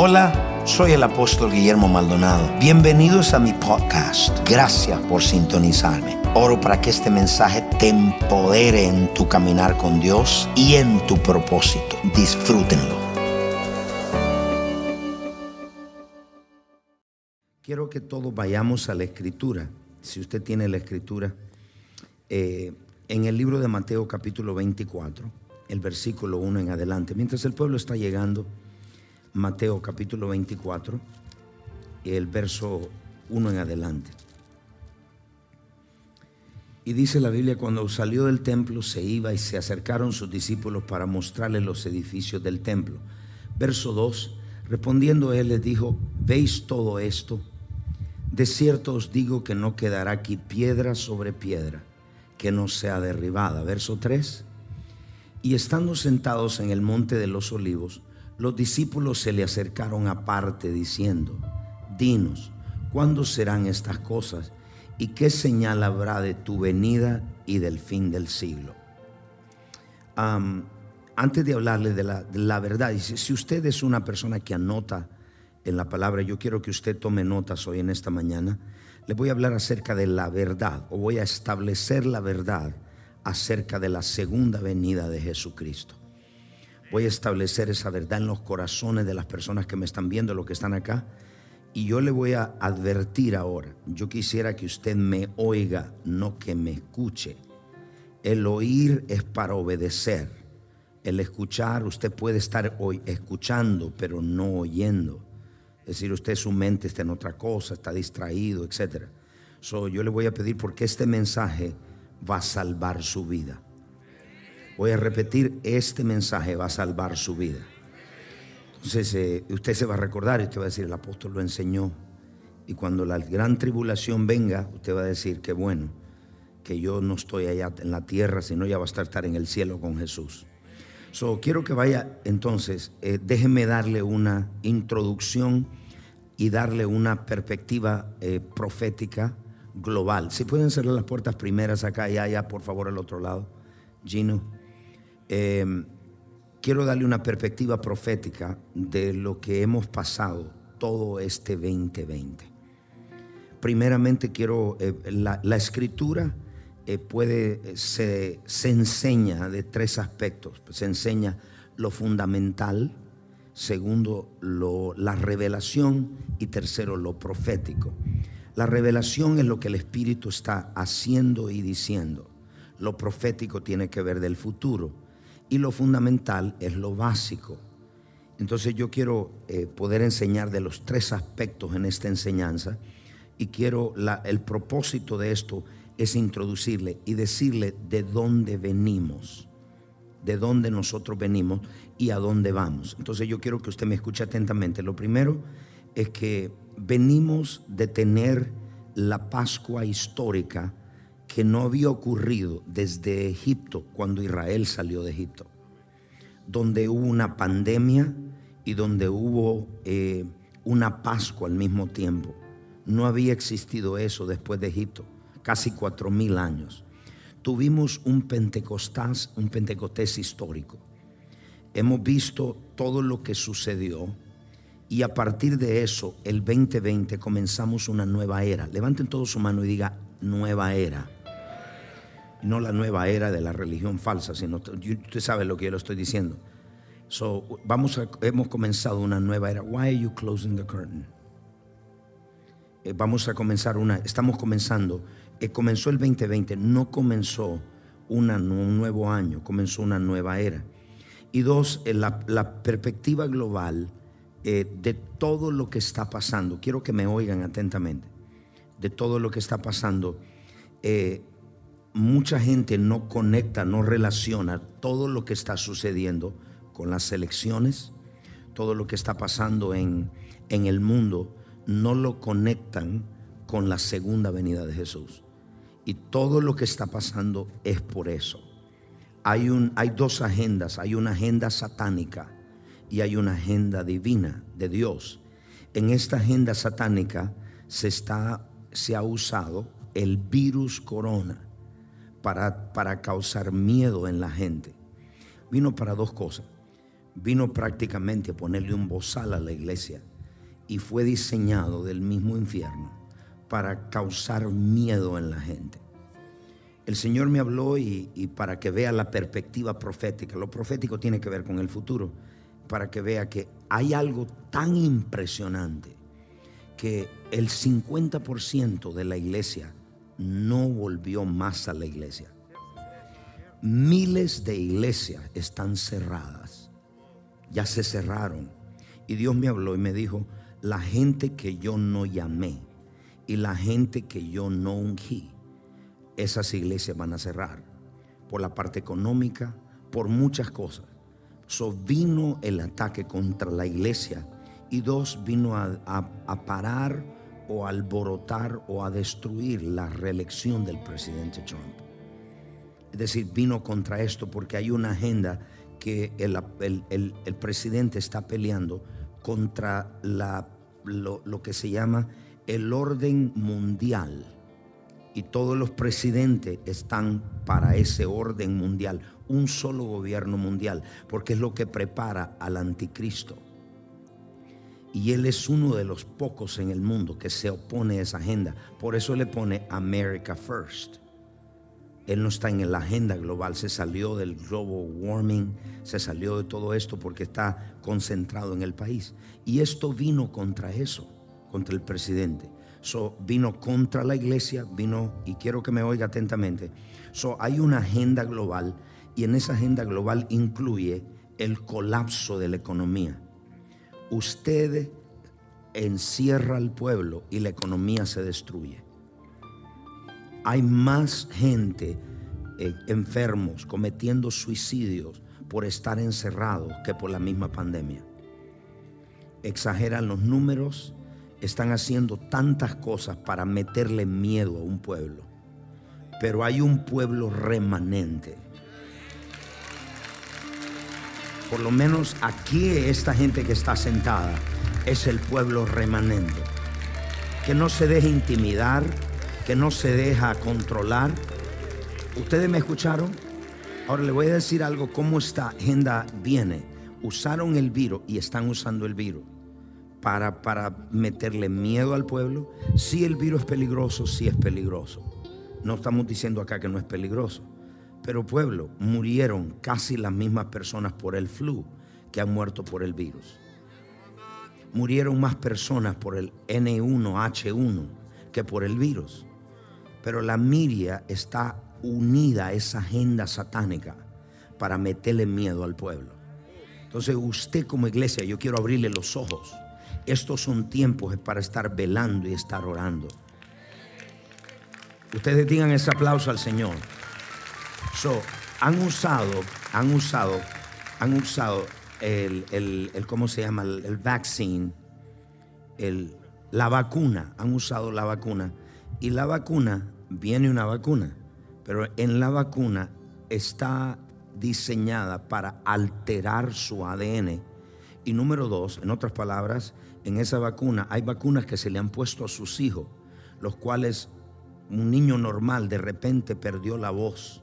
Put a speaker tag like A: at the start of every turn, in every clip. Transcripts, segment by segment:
A: Hola, soy el apóstol Guillermo Maldonado. Bienvenidos a mi podcast. Gracias por sintonizarme. Oro para que este mensaje te empodere en tu caminar con Dios y en tu propósito. Disfrútenlo. Quiero que todos vayamos a la escritura. Si usted tiene la escritura, eh, en el libro de Mateo capítulo 24, el versículo 1 en adelante. Mientras el pueblo está llegando, Mateo capítulo 24, el verso 1 en adelante. Y dice la Biblia, cuando salió del templo se iba y se acercaron sus discípulos para mostrarle los edificios del templo. Verso 2, respondiendo él les dijo, ¿veis todo esto? De cierto os digo que no quedará aquí piedra sobre piedra que no sea derribada. Verso 3, y estando sentados en el monte de los olivos, los discípulos se le acercaron aparte diciendo, dinos, ¿cuándo serán estas cosas? ¿Y qué señal habrá de tu venida y del fin del siglo? antes de hablarle de la, verdad, si usted es una persona que anota en la palabra, yo quiero que usted tome notas hoy en esta mañana, le voy a hablar acerca de la verdad o voy a establecer la verdad acerca de la segunda venida de Jesucristo. Voy a establecer esa verdad en los corazones de las personas que me están viendo, los que están acá. Y yo le voy a advertir ahora, yo quisiera que usted me oiga, no que me escuche. El oír es para obedecer. El escuchar, usted puede estar hoy escuchando, pero no oyendo. Es decir, usted su mente está en otra cosa, está distraído, etc. So, yo le voy a pedir porque este mensaje va a salvar su vida. Voy a repetir, este mensaje va a salvar su vida. Entonces eh, usted se va a recordar y usted va a decir, el apóstol lo enseñó. Y cuando la gran tribulación venga, usted va a decir, que bueno, que yo no estoy allá en la tierra, sino ya va a estar, en el cielo con Jesús. So, quiero que vaya entonces, eh, déjeme darle una introducción y darle una perspectiva eh, profética global. Si pueden cerrar las puertas primeras acá y allá, por favor, al otro lado. Gino. Em, quiero darle una perspectiva profética de lo que hemos pasado todo este 2020. Primeramente quiero, eh, la, escritura eh, puede, se, se, enseña de tres aspectos. Se enseña lo fundamental, segundo lo, la revelación y tercero lo profético. La revelación es lo que el Espíritu está haciendo y diciendo. Lo profético tiene que ver del futuro y lo fundamental es lo básico. Entonces yo quiero eh, poder enseñar de los tres aspectos en esta enseñanza y quiero, el propósito de esto es introducirle y decirle de dónde venimos, de dónde nosotros venimos y a dónde vamos. Entonces yo quiero que usted me escuche atentamente. Lo primero es que venimos de tener la Pascua histórica que no había ocurrido desde Egipto, cuando Israel salió de Egipto, donde hubo una pandemia y donde hubo eh, una Pascua al mismo tiempo. No había existido eso después de Egipto, casi cuatro mil años. Tuvimos un Pentecostés, un Pentecostés histórico. Hemos visto todo lo que sucedió y a partir de eso, el 2020 comenzamos una nueva era. Levanten todo su mano y diga nueva era no la nueva era de la religión falsa, sino usted sabe lo que yo le estoy diciendo. So, vamos a, hemos comenzado una nueva era. Why are you closing the curtain? Eh, vamos a comenzar una, estamos comenzando, eh, comenzó el 2020, no comenzó una, un nuevo año, comenzó una nueva era. Y dos, eh, la, la, perspectiva global de todo lo que está pasando, quiero que me oigan atentamente, de todo lo que está pasando mucha gente no conecta, no relaciona todo lo que está sucediendo con las elecciones, todo lo que está pasando en, en el mundo, no lo conectan con la segunda venida de Jesús. Y todo lo que está pasando es por eso. Hay, un, hay dos agendas, hay una agenda satánica y hay una agenda divina de Dios. En esta agenda satánica se, está, se ha usado el virus corona para, causar miedo en la gente. Vino para dos cosas. vino prácticamente a ponerle un bozal a la iglesia y fue diseñado del mismo infierno para causar miedo en la gente. El Señor me habló y, y, para que vea la perspectiva profética, lo profético tiene que ver con el futuro, para que vea que hay algo tan impresionante que el 50% de la iglesia no volvió más a la iglesia. Miles de iglesias están cerradas, ya se cerraron. Y Dios me habló y me dijo, la gente que yo no llamé y la gente que yo no ungí, esas iglesias van a cerrar por la parte económica, por muchas cosas. So vino el ataque contra la iglesia y dos vino a, a parar o alborotar o a destruir la reelección del presidente Trump. Es decir, vino contra esto porque hay una agenda que el, el, el, presidente está peleando contra lo, lo que se llama el orden mundial. Y todos los presidentes están para ese orden mundial, un solo gobierno mundial, porque es lo que prepara al anticristo. Y él es uno de los pocos en el mundo que se opone a esa agenda. Por eso le pone America First. Él no está en la agenda global, se salió del global warming, se salió de todo esto porque está concentrado en el país. Y esto vino contra eso, contra el presidente. So, vino contra la iglesia, vino, y quiero que me oiga atentamente. So, hay una agenda global y en esa agenda global incluye el colapso de la economía usted encierra al pueblo y la economía se destruye. Hay más gente eh, enfermos cometiendo suicidios por estar encerrados que por la misma pandemia. Exageran los números, están haciendo tantas cosas para meterle miedo a un pueblo. Pero hay un pueblo remanente por lo menos aquí esta gente que está sentada es el pueblo remanente, que no se deja intimidar, que no se deja controlar. ¿Ustedes me escucharon? Ahora le voy a decir algo, cómo esta agenda viene. Usaron el virus y están usando el virus para, para meterle miedo al pueblo. Si el virus es peligroso, sí es peligroso. No estamos diciendo acá que no es peligroso. Pero pueblo, murieron casi las mismas personas por el flu que han muerto por el virus. Murieron más personas por el N1H1 que por el virus. Pero la miria está unida a esa agenda satánica para meterle miedo al pueblo. Entonces usted como iglesia, yo quiero abrirle los ojos. Estos son tiempos para estar velando y estar orando. Ustedes digan ese aplauso al Señor. So, han usado, han usado, han usado el, el, ¿cómo se llama? El, vaccine, el, la vacuna, han usado la vacuna. Y la vacuna, viene una vacuna, pero en la vacuna está diseñada para alterar su ADN. Y número dos, en otras palabras, en esa vacuna hay vacunas que se le han puesto a sus hijos, los cuales un niño normal de repente perdió la voz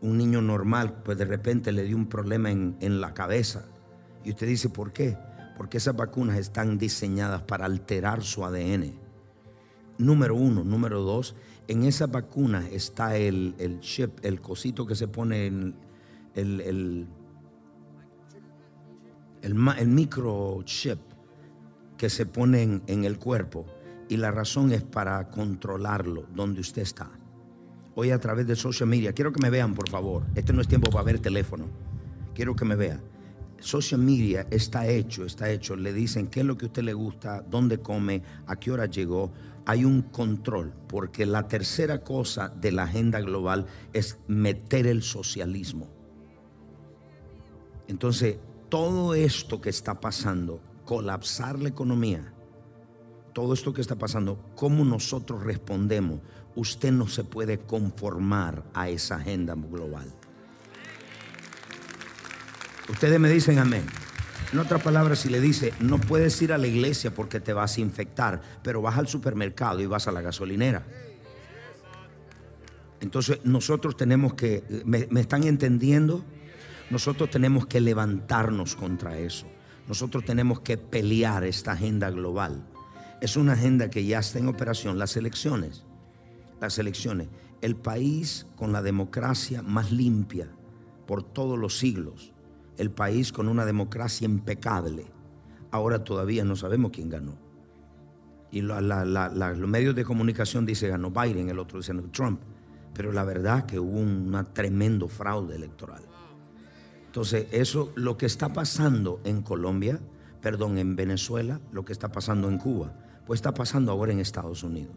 A: un niño normal, pues de repente le dio un problema en, la cabeza. Y usted dice, ¿por qué? Porque esas vacunas están diseñadas para alterar su ADN. Número uno. Número dos, en esas vacunas está el, chip, el cosito que se pone en el, el, el, microchip que se pone en el cuerpo. Y la razón es para controlarlo donde usted está hoy a través de social media. Quiero que me vean, por favor. Este no es tiempo para ver teléfono. Quiero que me vean. Social media está hecho, está hecho. Le dicen qué es lo que a usted le gusta, dónde come, a qué hora llegó. Hay un control, porque la tercera cosa de la agenda global es meter el socialismo. Entonces, todo esto que está pasando, colapsar la economía, todo esto que está pasando, cómo nosotros respondemos, usted no se puede conformar a esa agenda global. Ustedes me dicen amén. En otras palabras, si le dice, no puedes ir a la iglesia porque te vas a infectar, pero vas al supermercado y vas a la gasolinera. Entonces nosotros tenemos que, ¿me, están entendiendo? Nosotros tenemos que levantarnos contra eso. Nosotros tenemos que pelear esta agenda global. Es una agenda que ya está en operación. Las elecciones, las elecciones. El país con la democracia más limpia por todos los siglos. El país con una democracia impecable. Ahora todavía no sabemos quién ganó. Y los medios de comunicación dicen ganó Biden, el otro dice Trump. Pero la verdad que hubo un tremendo fraude electoral. Entonces, eso, lo que está pasando en Colombia, perdón, en Venezuela, lo que está pasando en Cuba, pues está pasando ahora en Estados Unidos.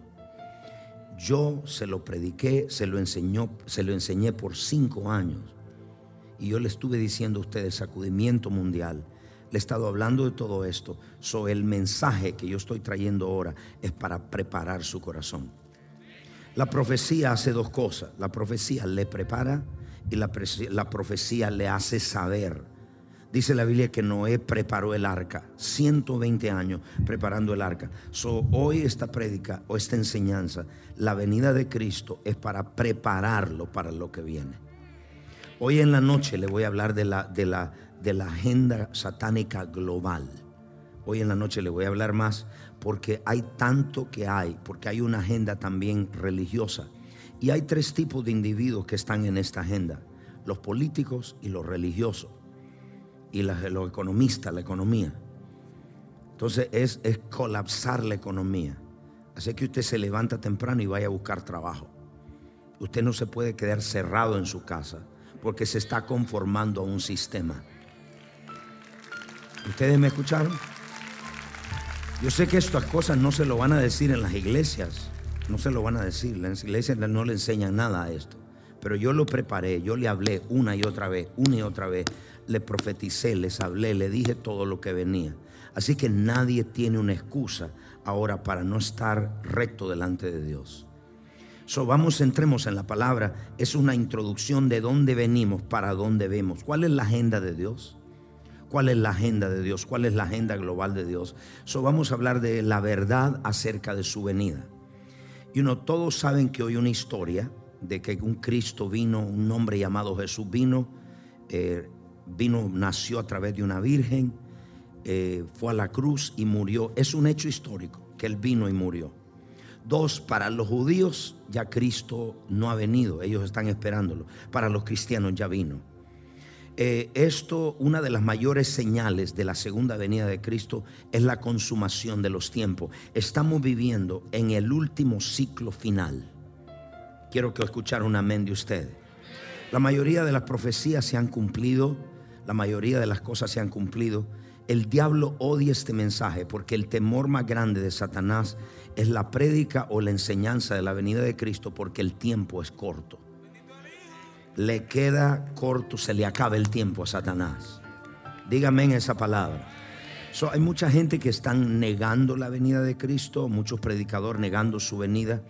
A: Yo se lo prediqué, se lo enseñó, se lo enseñé por cinco años. Y yo le estuve diciendo a ustedes sacudimiento mundial. Le he estado hablando de todo esto. So, el mensaje que yo estoy trayendo ahora es para preparar su corazón. La profecía hace dos cosas. La profecía le prepara y la, la profecía le hace saber. Dice la Biblia que Noé preparó el arca, 120 años preparando el arca. So, hoy esta prédica o esta enseñanza, la venida de Cristo es para prepararlo para lo que viene. Hoy en la noche le voy a hablar de la, de la, de la agenda satánica global. Hoy en la noche le voy a hablar más porque hay tanto que hay, porque hay una agenda también religiosa. Y hay tres tipos de individuos que están en esta agenda, los políticos y los religiosos, y los economistas, la economía. Entonces es, es colapsar la economía. Así que usted se levanta temprano y vaya a buscar trabajo. Usted no se puede quedar cerrado en su casa porque se está conformando a un sistema. ¿Ustedes me escucharon? Yo sé que estas cosas no se lo van a decir en las iglesias, no se lo van a decir, las iglesias no le enseñan nada a esto, pero yo lo preparé, yo le hablé una y otra vez, una y otra vez, le profeticé, les hablé, le dije todo lo que venía. Así que nadie tiene una excusa ahora para no estar recto delante de Dios. So, vamos, entremos en la palabra. Es una introducción de dónde venimos, para dónde vemos. ¿Cuál es la agenda de Dios? cuál es la agenda de Dios, cuál es la agenda global de Dios. So, vamos a hablar de la verdad acerca de su venida. Y uno, todos saben que hoy una historia de que un Cristo vino, un hombre llamado Jesús vino, eh, vino, nació a través de una virgen, eh, fue a la cruz y murió. Es un hecho histórico que él vino y murió. Dos, para los judíos ya Cristo no ha venido, ellos están esperándolo. Para los cristianos ya vino. Eh, esto, una de las mayores señales de la segunda venida de Cristo es la consumación de los tiempos. Estamos viviendo en el último ciclo final. Quiero que escuchar un amén de ustedes. La mayoría de las profecías se han cumplido, la mayoría de las cosas se han cumplido. El diablo odia este mensaje porque el temor más grande de Satanás es la prédica o la enseñanza de la venida de Cristo porque el tiempo es corto le queda corto, se le acaba el tiempo a Satanás. Dígame en esa palabra. hay mucha gente que están negando la venida de Cristo, muchos predicadores negando su venida.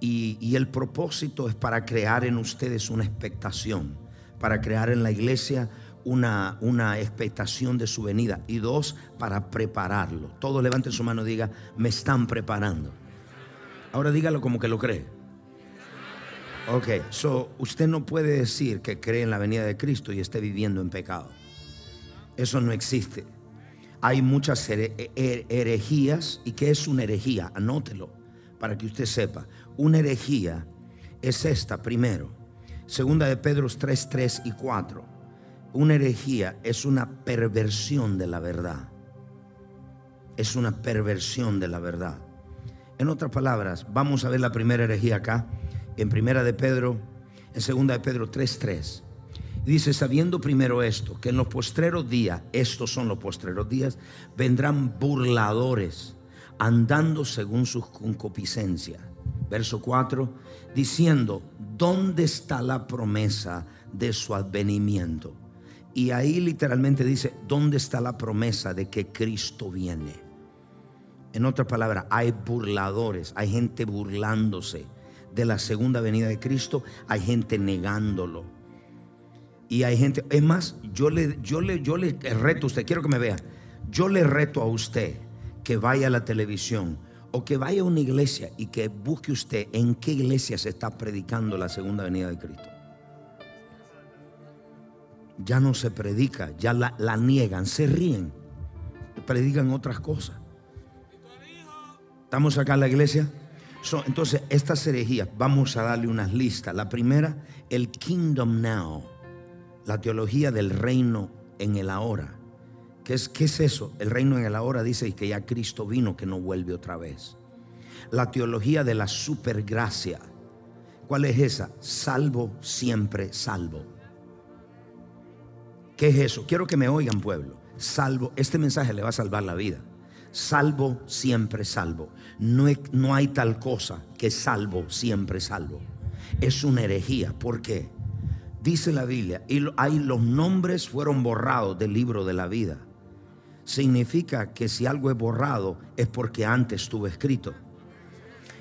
A: Y, y, el propósito es para crear en ustedes una expectación, para crear en la iglesia una, una expectación de su venida. Y dos, para prepararlo. Todos levanten su mano y diga, me están preparando. Ahora dígalo como que lo cree. Ok, so usted no puede decir que cree en la venida de Cristo y esté viviendo en pecado. Eso no existe. Hay muchas herejías. ¿Y qué es una herejía? Anótelo para que usted sepa. Una herejía es esta primero. Segunda de Pedro 3, 3 y 4. Una herejía es una perversión de la verdad. Es una perversión de la verdad. En otras palabras, vamos a ver la primera herejía acá en primera de Pedro, en segunda de Pedro 3:3. Dice, sabiendo primero esto, que en los postreros días, estos son los postreros días, vendrán burladores, andando según sus concupiscencias. Verso 4, diciendo, ¿dónde está la promesa de su advenimiento? Y ahí literalmente dice, ¿dónde está la promesa de que Cristo viene? En otras palabras, hay burladores, hay gente burlándose de la segunda venida de Cristo, hay gente negándolo. Y hay gente, es más, yo le, yo le, yo le reto a usted, quiero que me vea, yo le reto a usted que vaya a la televisión o que vaya a una iglesia y que busque usted en qué iglesia se está predicando la segunda venida de Cristo. Ya no se predica, ya la, la niegan, se ríen, predican otras cosas. ¿Estamos acá en la iglesia? Entonces, estas herejías, vamos a darle unas listas. La primera, el Kingdom Now, la teología del reino en el ahora. ¿Qué es, qué es eso? El reino en el ahora dice que ya Cristo vino, que no vuelve otra vez. La teología de la supergracia. ¿Cuál es esa? Salvo, siempre salvo. ¿Qué es eso? Quiero que me oigan, pueblo. Salvo, este mensaje le va a salvar la vida. Salvo, siempre salvo. No no hay tal cosa que salvo, siempre salvo. Es una herejía. ¿Por qué? Dice la Biblia, y ahí los nombres fueron borrados del libro de la vida. Significa que si algo es borrado es porque antes estuvo escrito.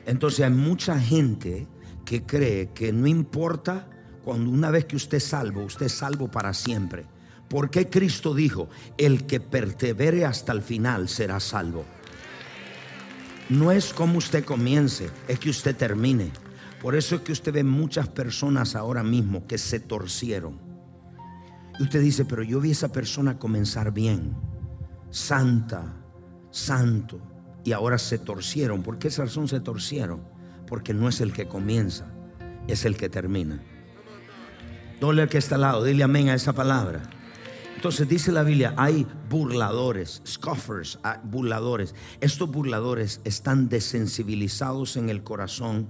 A: Entonces hay mucha gente que cree que no importa cuando una vez que usted es salvo, usted es salvo para siempre. Porque Cristo dijo, el que persevere hasta el final será salvo. No es como usted comience, es que usted termine. Por eso es que usted ve muchas personas ahora mismo que se torcieron. Y usted dice, pero yo vi a esa persona comenzar bien, santa, santo, y ahora se torcieron. ¿Por qué esa razón se torcieron? Porque no es el que comienza, es el que termina. Dole al que está al lado, dile amén a esa palabra. Entonces dice la Biblia, hay burladores, scoffers, ah, burladores. Estos burladores están desensibilizados en el corazón.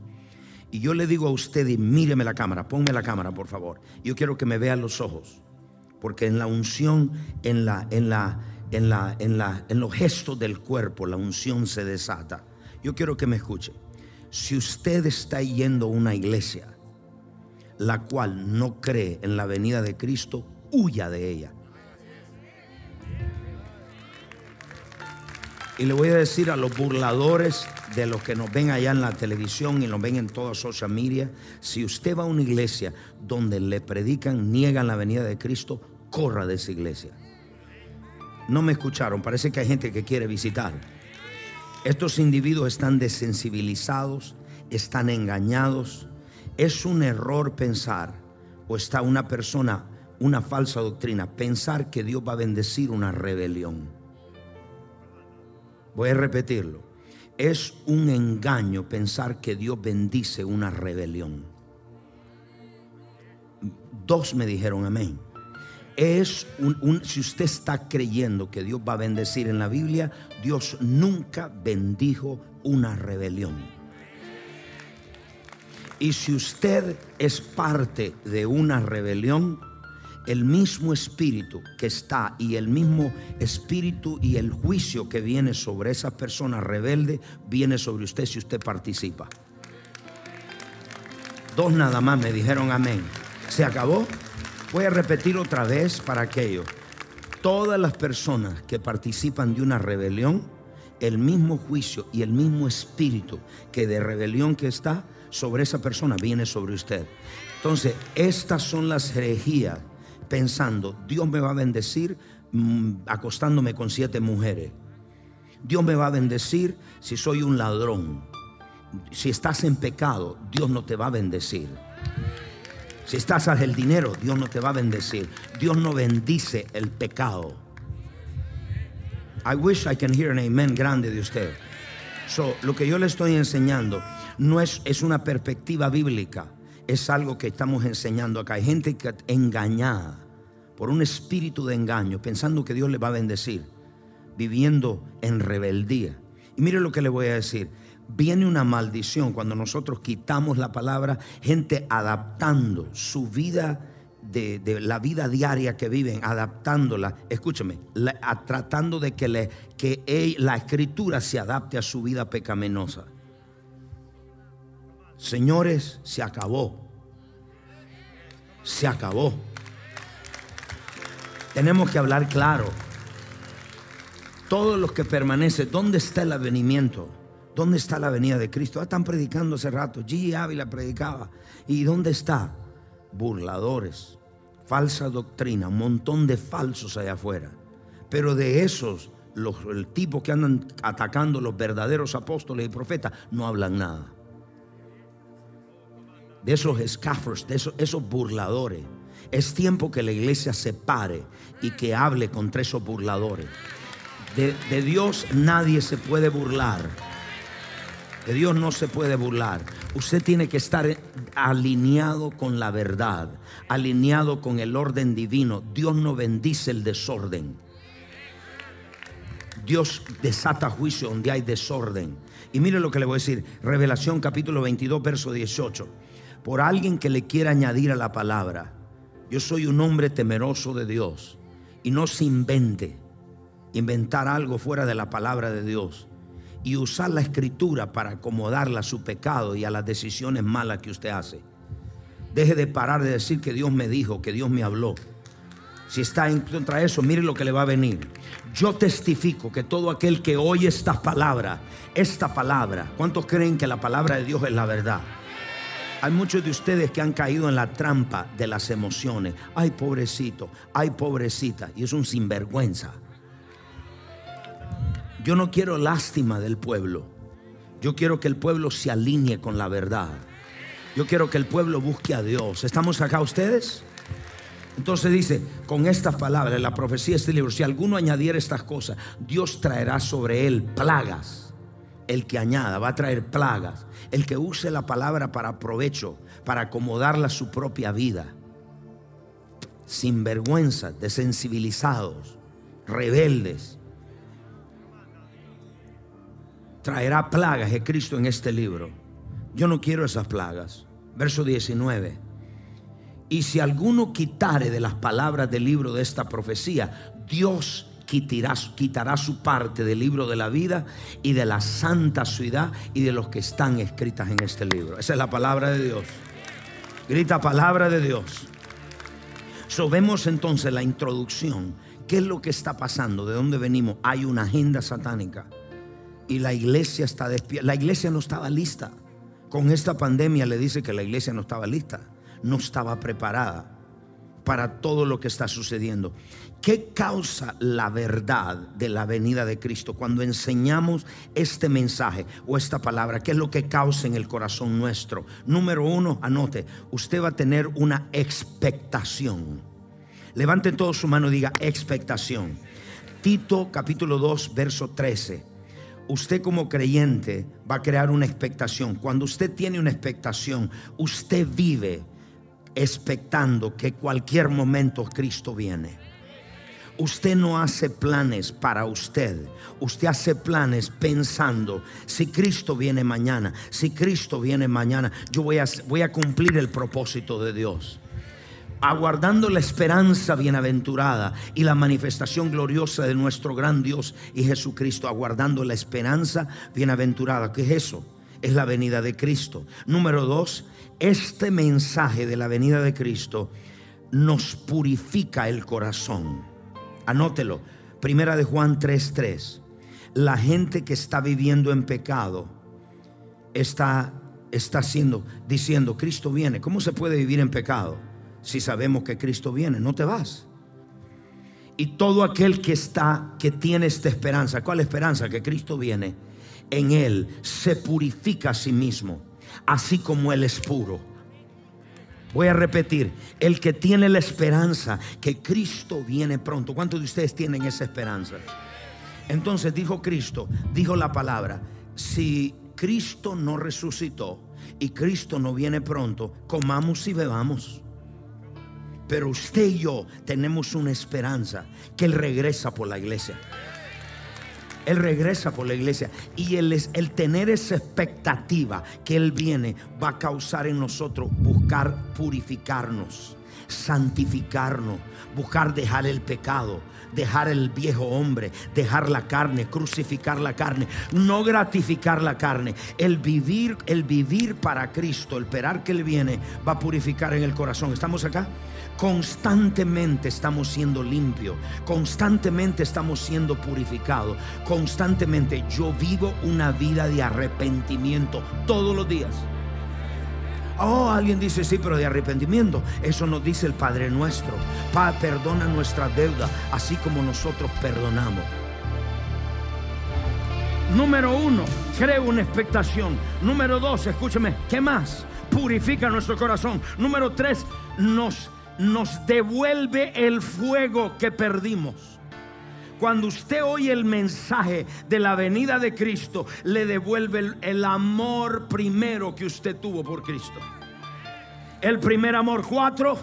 A: Y yo le digo a usted, míreme la cámara, ponme la cámara, por favor. Yo quiero que me vean los ojos. Porque en la unción, en la, en la, en la, en la, en los gestos del cuerpo, la unción se desata. Yo quiero que me escuche. Si usted está yendo a una iglesia, la cual no cree en la venida de Cristo, huya de ella. Y le voy a decir a los burladores de los que nos ven allá en la televisión y nos ven en toda social media, si usted va a una iglesia donde le predican, niegan la venida de Cristo, corra de esa iglesia. No me escucharon, parece que hay gente que quiere visitar. Estos individuos están desensibilizados, están engañados. Es un error pensar, o está una persona, una falsa doctrina, pensar que Dios va a bendecir una rebelión. Voy a repetirlo. Es un engaño pensar que Dios bendice una rebelión. Dos me dijeron amén. Es un, si usted está creyendo que Dios va a bendecir en la Biblia, Dios nunca bendijo una rebelión. Y si usted es parte de una rebelión, el mismo espíritu que está y el mismo espíritu y el juicio que viene sobre esa persona rebelde viene sobre usted si usted participa. Dos nada más me dijeron amén. ¿Se acabó? Voy a repetir otra vez para aquello. Todas las personas que participan de una rebelión, el mismo juicio y el mismo espíritu que de rebelión que está sobre esa persona viene sobre usted. Entonces, estas son las herejías pensando, Dios me va a bendecir mm, acostándome con siete mujeres. Dios me va a bendecir si soy un ladrón. Si estás en pecado, Dios no te va a bendecir. Si estás al dinero, Dios no te va a bendecir. Dios no bendice el pecado. I wish I can hear an amen grande de usted. So, lo que yo le estoy enseñando no es, es una perspectiva bíblica es algo que estamos enseñando acá. Hay gente engañada por un espíritu de engaño, pensando que Dios le va a bendecir, viviendo en rebeldía. Y mire lo que le voy a decir. Viene una maldición cuando nosotros quitamos la palabra, gente adaptando su vida de, la vida diaria que viven, adaptándola, escúcheme, tratando de que la escritura se adapte a su vida pecaminosa. Señores, se acabó. Se acabó. Tenemos que hablar claro. Todos los que permanecen, ¿dónde está el avenimiento? ¿Dónde está la venida de Cristo? Ah, están predicando hace rato. G. Ávila predicaba. ¿Y dónde está? Burladores, falsa doctrina, un montón de falsos allá afuera. Pero de esos, los, el tipo que andan atacando los verdaderos apóstoles y profetas, no hablan nada de esos scaffers, de esos, esos burladores. Es tiempo que la iglesia se pare y que hable contra esos burladores. De, de Dios nadie se puede burlar. De Dios no se puede burlar. Usted tiene que estar alineado con la verdad, alineado con el orden divino. Dios no bendice el desorden. Dios desata juicio donde hay desorden. Y mire lo que le voy a decir. Revelación capítulo 22, verso 18. Por alguien que le quiera añadir a la palabra, yo soy un hombre temeroso de Dios. Y no se invente inventar algo fuera de la palabra de Dios. Y usar la escritura para acomodarla a su pecado y a las decisiones malas que usted hace. Deje de parar de decir que Dios me dijo, que Dios me habló. Si está en contra de eso, mire lo que le va a venir. Yo testifico que todo aquel que oye esta palabra, esta palabra, ¿cuántos creen que la palabra de Dios es la verdad? Hay muchos de ustedes que han caído en la trampa de las emociones. Ay, pobrecito, ay, pobrecita. Y es un sinvergüenza. Yo no quiero lástima del pueblo. Yo quiero que el pueblo se alinee con la verdad. Yo quiero que el pueblo busque a Dios. ¿Estamos acá ustedes? Entonces dice, con estas palabras, la profecía de este libro, si alguno añadiera estas cosas, Dios traerá sobre él plagas. El que añada va a traer plagas. El que use la palabra para provecho, para acomodarla a su propia vida. Sin vergüenza, desensibilizados, rebeldes. Traerá plagas de Cristo en este libro. Yo no quiero esas plagas. Verso 19. Y si alguno quitare de las palabras del libro de esta profecía, Dios quitará, su parte del libro de la vida y de la santa ciudad y de los que están escritas en este libro. Esa es la palabra de Dios. Grita palabra de Dios. So, entonces la introducción. ¿Qué es lo que está pasando? ¿De dónde venimos? Hay una agenda satánica. Y la iglesia está despierta. La iglesia no estaba lista. Con esta pandemia le dice que la iglesia no estaba lista no estaba preparada para todo lo que está sucediendo. ¿Qué causa la verdad de la venida de Cristo? Cuando enseñamos este mensaje o esta palabra, ¿qué es lo que causa en el corazón nuestro? Número uno, anote, usted va a tener una expectación. Levante todo su mano y diga expectación. Tito capítulo 2, verso 13. Usted como creyente va a crear una expectación. Cuando usted tiene una expectación, usted vive expectando que cualquier momento Cristo viene. Usted no hace planes para usted. Usted hace planes pensando, si Cristo viene mañana, si Cristo viene mañana, yo voy a, cumplir el propósito de Dios. Aguardando la esperanza bienaventurada y la manifestación gloriosa de nuestro gran Dios y Jesucristo. Aguardando la esperanza bienaventurada. ¿Qué es eso? Es la venida de Cristo. Número dos, este mensaje de la venida de Cristo nos purifica el corazón. Anótelo. Primera de Juan 3:3. La gente que está viviendo en pecado está está haciendo diciendo, Cristo viene. ¿Cómo se puede vivir en pecado si sabemos que Cristo viene? No te vas. Y todo aquel que está que tiene esta esperanza, ¿cuál esperanza? Que Cristo viene. En él se purifica a sí mismo así como Él es puro. Voy a repetir, el que tiene la esperanza que Cristo viene pronto. ¿Cuántos de ustedes tienen esa esperanza? Entonces dijo Cristo, dijo la palabra, si Cristo no resucitó y Cristo no viene pronto, comamos y bebamos. Pero usted y yo tenemos una esperanza que Él regresa por la iglesia. Él regresa por la iglesia. Y el, el tener esa expectativa que Él viene va a causar en nosotros buscar purificarnos, santificarnos, buscar dejar el pecado, dejar el viejo hombre, dejar la carne, crucificar la carne, no gratificar la carne. El vivir, el vivir para Cristo, el esperar que Él viene, va a purificar en el corazón. ¿Estamos acá? Constantemente estamos siendo limpios, constantemente estamos siendo purificados, constantemente yo vivo una vida de arrepentimiento todos los días. Oh, alguien dice, sí, pero de arrepentimiento. Eso nos dice el Padre nuestro. Padre, perdona nuestra deuda, así como nosotros perdonamos. Número uno, creo una expectación. Número dos, escúcheme, ¿qué más? Purifica nuestro corazón. Número tres, nos nos devuelve el fuego que perdimos. Cuando usted oye el mensaje de la venida de Cristo, le devuelve el, amor primero que usted tuvo por Cristo. El primer amor. Cuatro,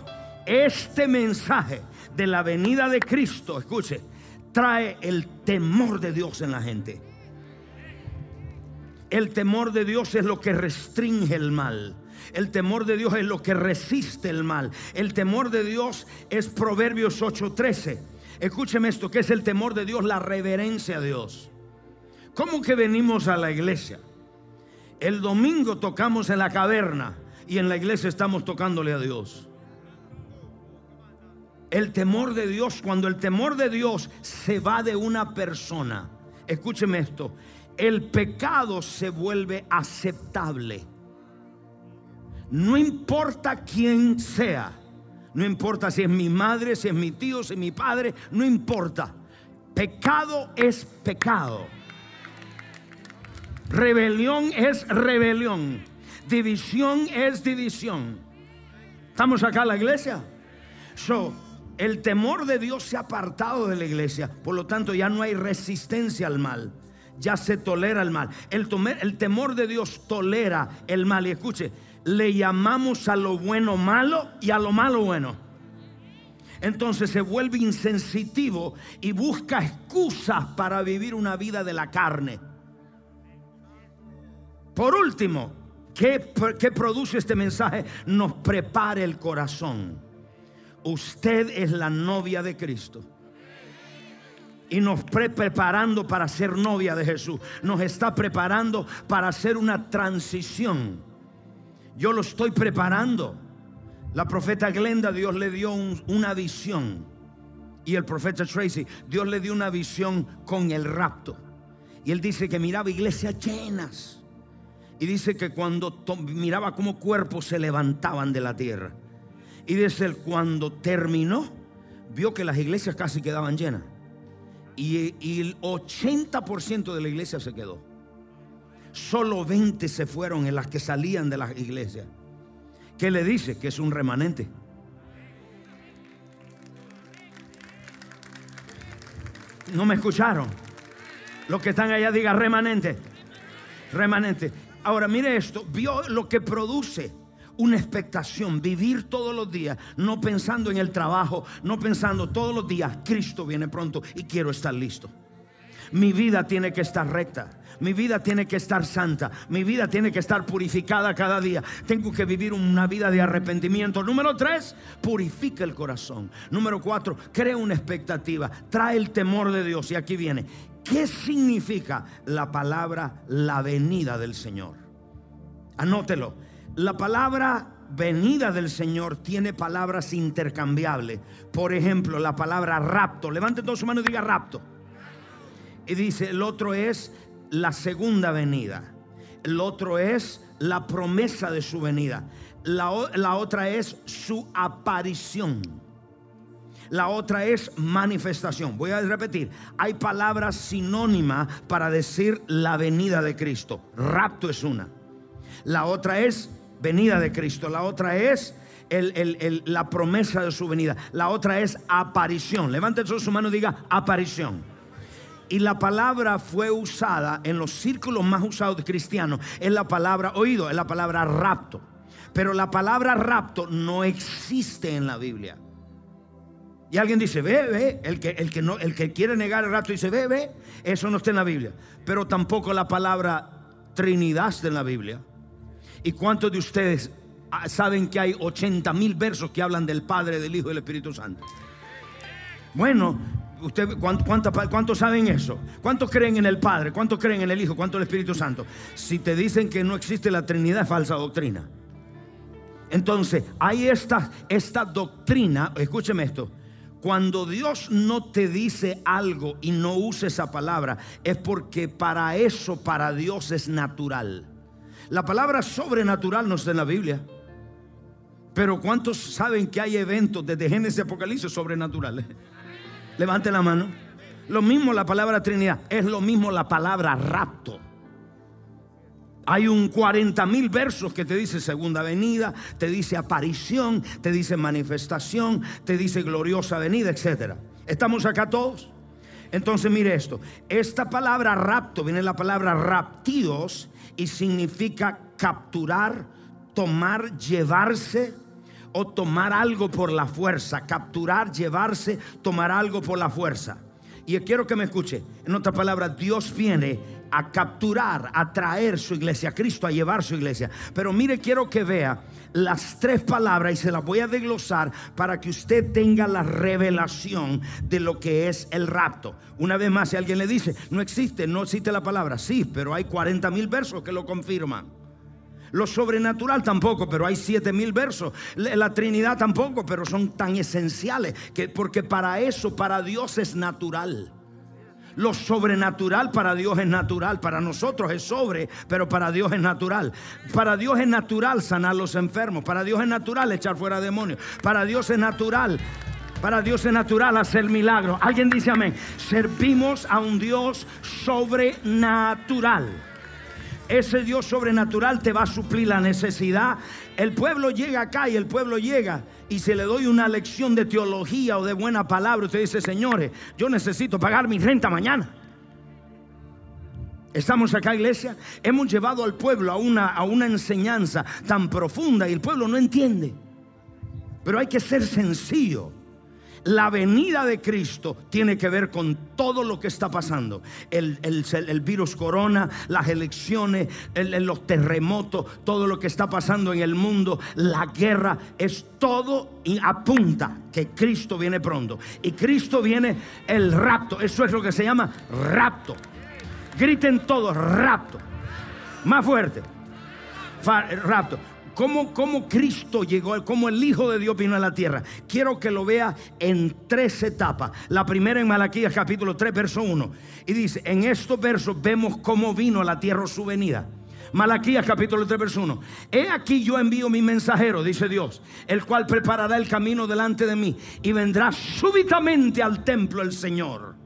A: este mensaje de la venida de Cristo, escuche, trae el temor de Dios en la gente. El temor de Dios es lo que restringe el mal. El temor de Dios es lo que resiste el mal. El temor de Dios es Proverbios 8:13. Escúcheme esto, que es el temor de Dios, la reverencia a Dios. ¿Cómo que venimos a la iglesia? El domingo tocamos en la caverna y en la iglesia estamos tocándole a Dios. El temor de Dios, cuando el temor de Dios se va de una persona, escúcheme esto, el pecado se vuelve aceptable. No importa quién sea, no importa si es mi madre, si es mi tío, si es mi padre, no importa. Pecado es pecado. Rebelión es rebelión. División es división. ¿Estamos acá en la iglesia? So, el temor de Dios se ha apartado de la iglesia. Por lo tanto, ya no hay resistencia al mal ya se tolera el mal. El, el temor de Dios tolera el mal. Y escuche, le llamamos a lo bueno malo y a lo malo bueno. Entonces se vuelve insensitivo y busca excusas para vivir una vida de la carne. Por último, ¿qué, ¿qué, produce este mensaje? Nos prepara el corazón. Usted es la novia de Cristo y nos preparando para ser novia de Jesús. Nos está preparando para hacer una transición. Yo lo estoy preparando. La profeta Glenda, Dios le dio una visión. Y el profeta Tracy, Dios le dio una visión con el rapto. Y él dice que miraba iglesias llenas. Y dice que cuando miraba como cuerpos se levantaban de la tierra. Y dice, cuando terminó, vio que las iglesias casi quedaban llenas y, el 80% de la iglesia se quedó. Solo 20 se fueron en las que salían de las iglesias. ¿Qué le dice? Que es un remanente. No me escucharon. Los que están allá digan remanente. Remanente. Ahora mire esto. Vio lo que produce una expectación, vivir todos los días, no pensando en el trabajo, no pensando todos los días, Cristo viene pronto y quiero estar listo. Mi vida tiene que estar recta. Mi vida tiene que estar santa. Mi vida tiene que estar purificada cada día. Tengo que vivir una vida de arrepentimiento. Número tres, purifica el corazón. Número cuatro, crea una expectativa. Trae el temor de Dios. Y aquí viene. ¿Qué significa la palabra la venida del Señor? Anótelo. La palabra venida del Señor tiene palabras intercambiables. Por ejemplo, la palabra rapto. Levante todos su mano y diga rapto. Y dice, el otro es la segunda venida. El otro es la promesa de su venida. La, la otra es su aparición. La otra es manifestación. Voy a repetir. Hay palabras sinónimas para decir la venida de Cristo. Rapto es una. La otra es venida de Cristo. La otra es la promesa de su venida. La otra es aparición. Levante su mano y diga aparición. Y la palabra fue usada en los círculos más usados de cristianos. Es la palabra oído, es la palabra rapto. Pero la palabra rapto no existe en la Biblia. Y alguien dice, ve, ve, el que, el que, no, el que quiere negar el rapto dice, ve, ve, eso no está en la Biblia. Pero tampoco la palabra Trinidad está en la Biblia. ¿Y cuántos de ustedes ah, saben que hay 80 mil versos que hablan del Padre, del Hijo y del Espíritu Santo? Bueno, usted, ¿cuántos saben eso? ¿Cuántos creen en el Padre? ¿Cuántos creen en el Hijo? ¿Cuántos en el Espíritu Santo? Si te dicen que no existe la Trinidad, es falsa doctrina. Entonces, hay esta, esta doctrina, escúcheme esto. Cuando Dios no te dice algo y no usa esa palabra, es porque para eso, para Dios es natural. La palabra sobrenatural no está en la Biblia. Pero ¿cuántos saben que hay eventos desde Génesis y Apocalipsis sobrenaturales? Levante la mano. Lo mismo la palabra Trinidad, es lo mismo la palabra rapto. Hay un 40 mil versos que te dice segunda venida, te dice aparición, te dice manifestación, te dice gloriosa venida, etc. ¿Estamos acá todos? Entonces mire esto, esta palabra rapto viene la palabra raptidos y significa capturar, tomar, llevarse o tomar algo por la fuerza, capturar, llevarse, tomar algo por la fuerza. Y quiero que me escuche. En otra palabra, Dios viene a capturar, a traer su iglesia, Cristo a llevar su iglesia. Pero mire, quiero que vea las tres palabras y se las voy a desglosar para que usted tenga la revelación de lo que es el rapto. Una vez más, si alguien le dice, no existe, no existe la palabra, sí, pero hay 40 mil versos que lo confirman. Lo sobrenatural tampoco, pero hay siete mil versos. La Trinidad tampoco, pero son tan esenciales que porque para eso, para Dios es natural. Lo sobrenatural para Dios es natural, para nosotros es sobre, pero para Dios es natural. Para Dios es natural sanar los enfermos, para Dios es natural echar fuera demonios, para Dios es natural. Para Dios es natural hacer milagros. Alguien dice amén. Servimos a un Dios sobrenatural ese Dios sobrenatural te va a suplir la necesidad. El pueblo llega acá y el pueblo llega y se le doy una lección de teología o de buena palabra, usted dice, señores, yo necesito pagar mi renta mañana. Estamos acá, iglesia. Hemos llevado al pueblo a una, a una enseñanza tan profunda y el pueblo no entiende. Pero hay que ser sencillo. La venida de Cristo tiene que ver con todo lo que está pasando. El, virus corona, las elecciones, los terremotos, todo lo que está pasando en el mundo, la guerra, es todo y apunta que Cristo viene pronto. Y Cristo viene el rapto. Eso es lo que se llama rapto. Griten todos, rapto. Más fuerte. Rapto. Cómo, Cristo llegó, cómo el Hijo de Dios vino a la tierra. Quiero que lo vea en tres etapas. La primera en Malaquías capítulo 3, verso 1. Y dice, en estos versos vemos cómo vino a la tierra su venida. Malaquías capítulo 3, verso 1. He aquí yo envío mi mensajero, dice Dios, el cual preparará el camino delante de mí y vendrá súbitamente al templo el Señor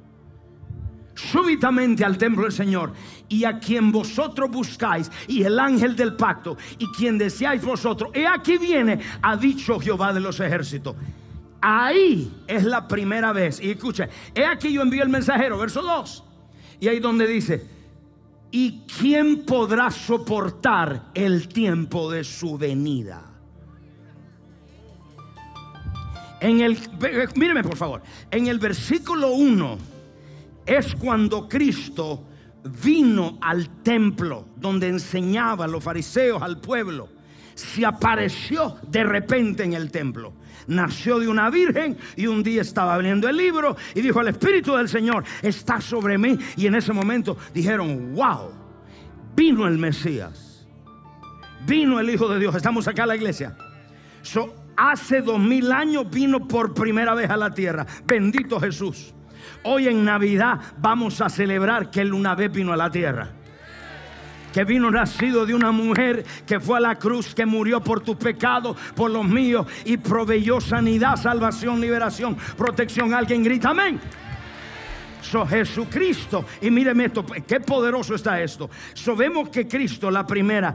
A: súbitamente al templo del Señor y a quien vosotros buscáis y el ángel del pacto y quien deseáis vosotros. He aquí viene, ha dicho Jehová de los ejércitos. Ahí es la primera vez. Y escucha, he aquí yo envío el mensajero, verso 2. Y ahí donde dice, ¿y quién podrá soportar el tiempo de su venida? En el, míreme por favor, en el versículo 1 es cuando Cristo vino al templo donde enseñaba a los fariseos al pueblo. Se apareció de repente en el templo. Nació de una virgen y un día estaba abriendo el libro y dijo, el Espíritu del Señor está sobre mí. Y en ese momento dijeron, wow, vino el Mesías. Vino el Hijo de Dios. Estamos acá en la iglesia. hace dos mil años vino por primera vez a la tierra. Bendito Jesús. Hoy en Navidad vamos a celebrar que Él una vez vino a la tierra que vino nacido de una mujer que fue a la cruz, que murió por tus pecados, por los míos, y proveyó sanidad, salvación, liberación, protección. Alguien grita amén. So, Jesucristo, y míreme esto, qué poderoso está esto. So, que Cristo, la primera,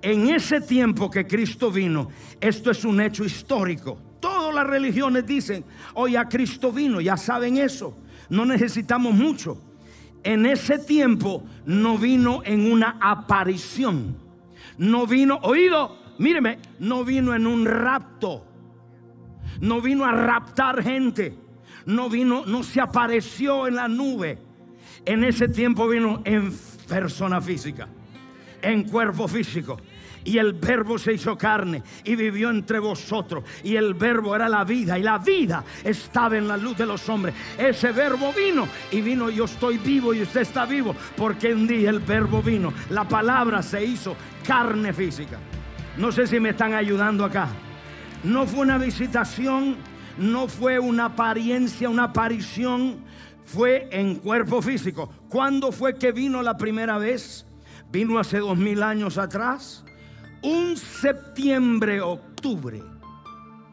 A: en ese tiempo que Cristo vino, esto es un hecho histórico. Todas las religiones dicen, hoy a Cristo vino, ya saben eso no necesitamos mucho. En ese tiempo no vino en una aparición. No vino, oído, míreme, no vino en un rapto. No vino a raptar gente. No vino, no se apareció en la nube. En ese tiempo vino en persona física, en cuerpo físico. Y el verbo se hizo carne y vivió entre vosotros. Y el verbo era la vida. Y la vida estaba en la luz de los hombres. Ese verbo vino y vino. Yo estoy vivo y usted está vivo. Porque un día el verbo vino. La palabra se hizo carne física. No sé si me están ayudando acá. No fue una visitación. No fue una apariencia, una aparición. Fue en cuerpo físico. ¿Cuándo fue que vino la primera vez? Vino hace dos mil años atrás un septiembre, octubre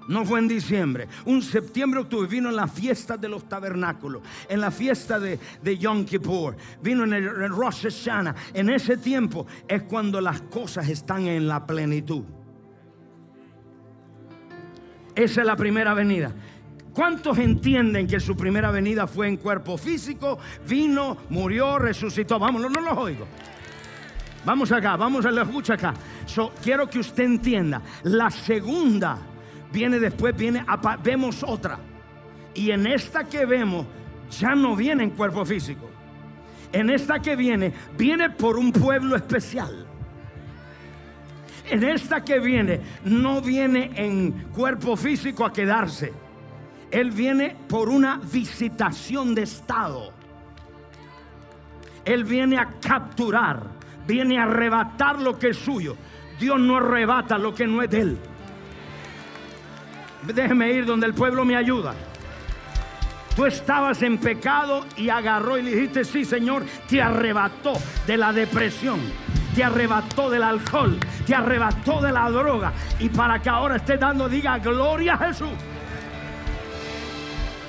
A: No fue en diciembre. Un septiembre, octubre. Vino en la fiesta de los tabernáculos. En la fiesta de, de Yom Kippur. Vino en el, el Rosh Hashanah. En ese tiempo es cuando las cosas están en la plenitud. Esa es la primera venida. ¿Cuántos entienden que su primera venida fue en cuerpo físico? Vino, murió, resucitó. Vámonos, no los oigo. Vamos acá, vamos a la escucha acá. So, quiero que usted entienda. La segunda viene después, viene, vemos otra. Y en esta que vemos, ya no viene en cuerpo físico. En esta que viene, viene por un pueblo especial. En esta que viene, no viene en cuerpo físico a quedarse. Él viene por una visitación de estado. Él viene a capturar, viene a arrebatar lo que es suyo. Dios no arrebata lo que no es de Él. Déjeme ir donde el pueblo me ayuda. Tú estabas en pecado y agarró y le dijiste, sí Señor, te arrebató de la depresión, te arrebató del alcohol, te arrebató de la droga. Y para que ahora esté dando, diga, gloria a Jesús.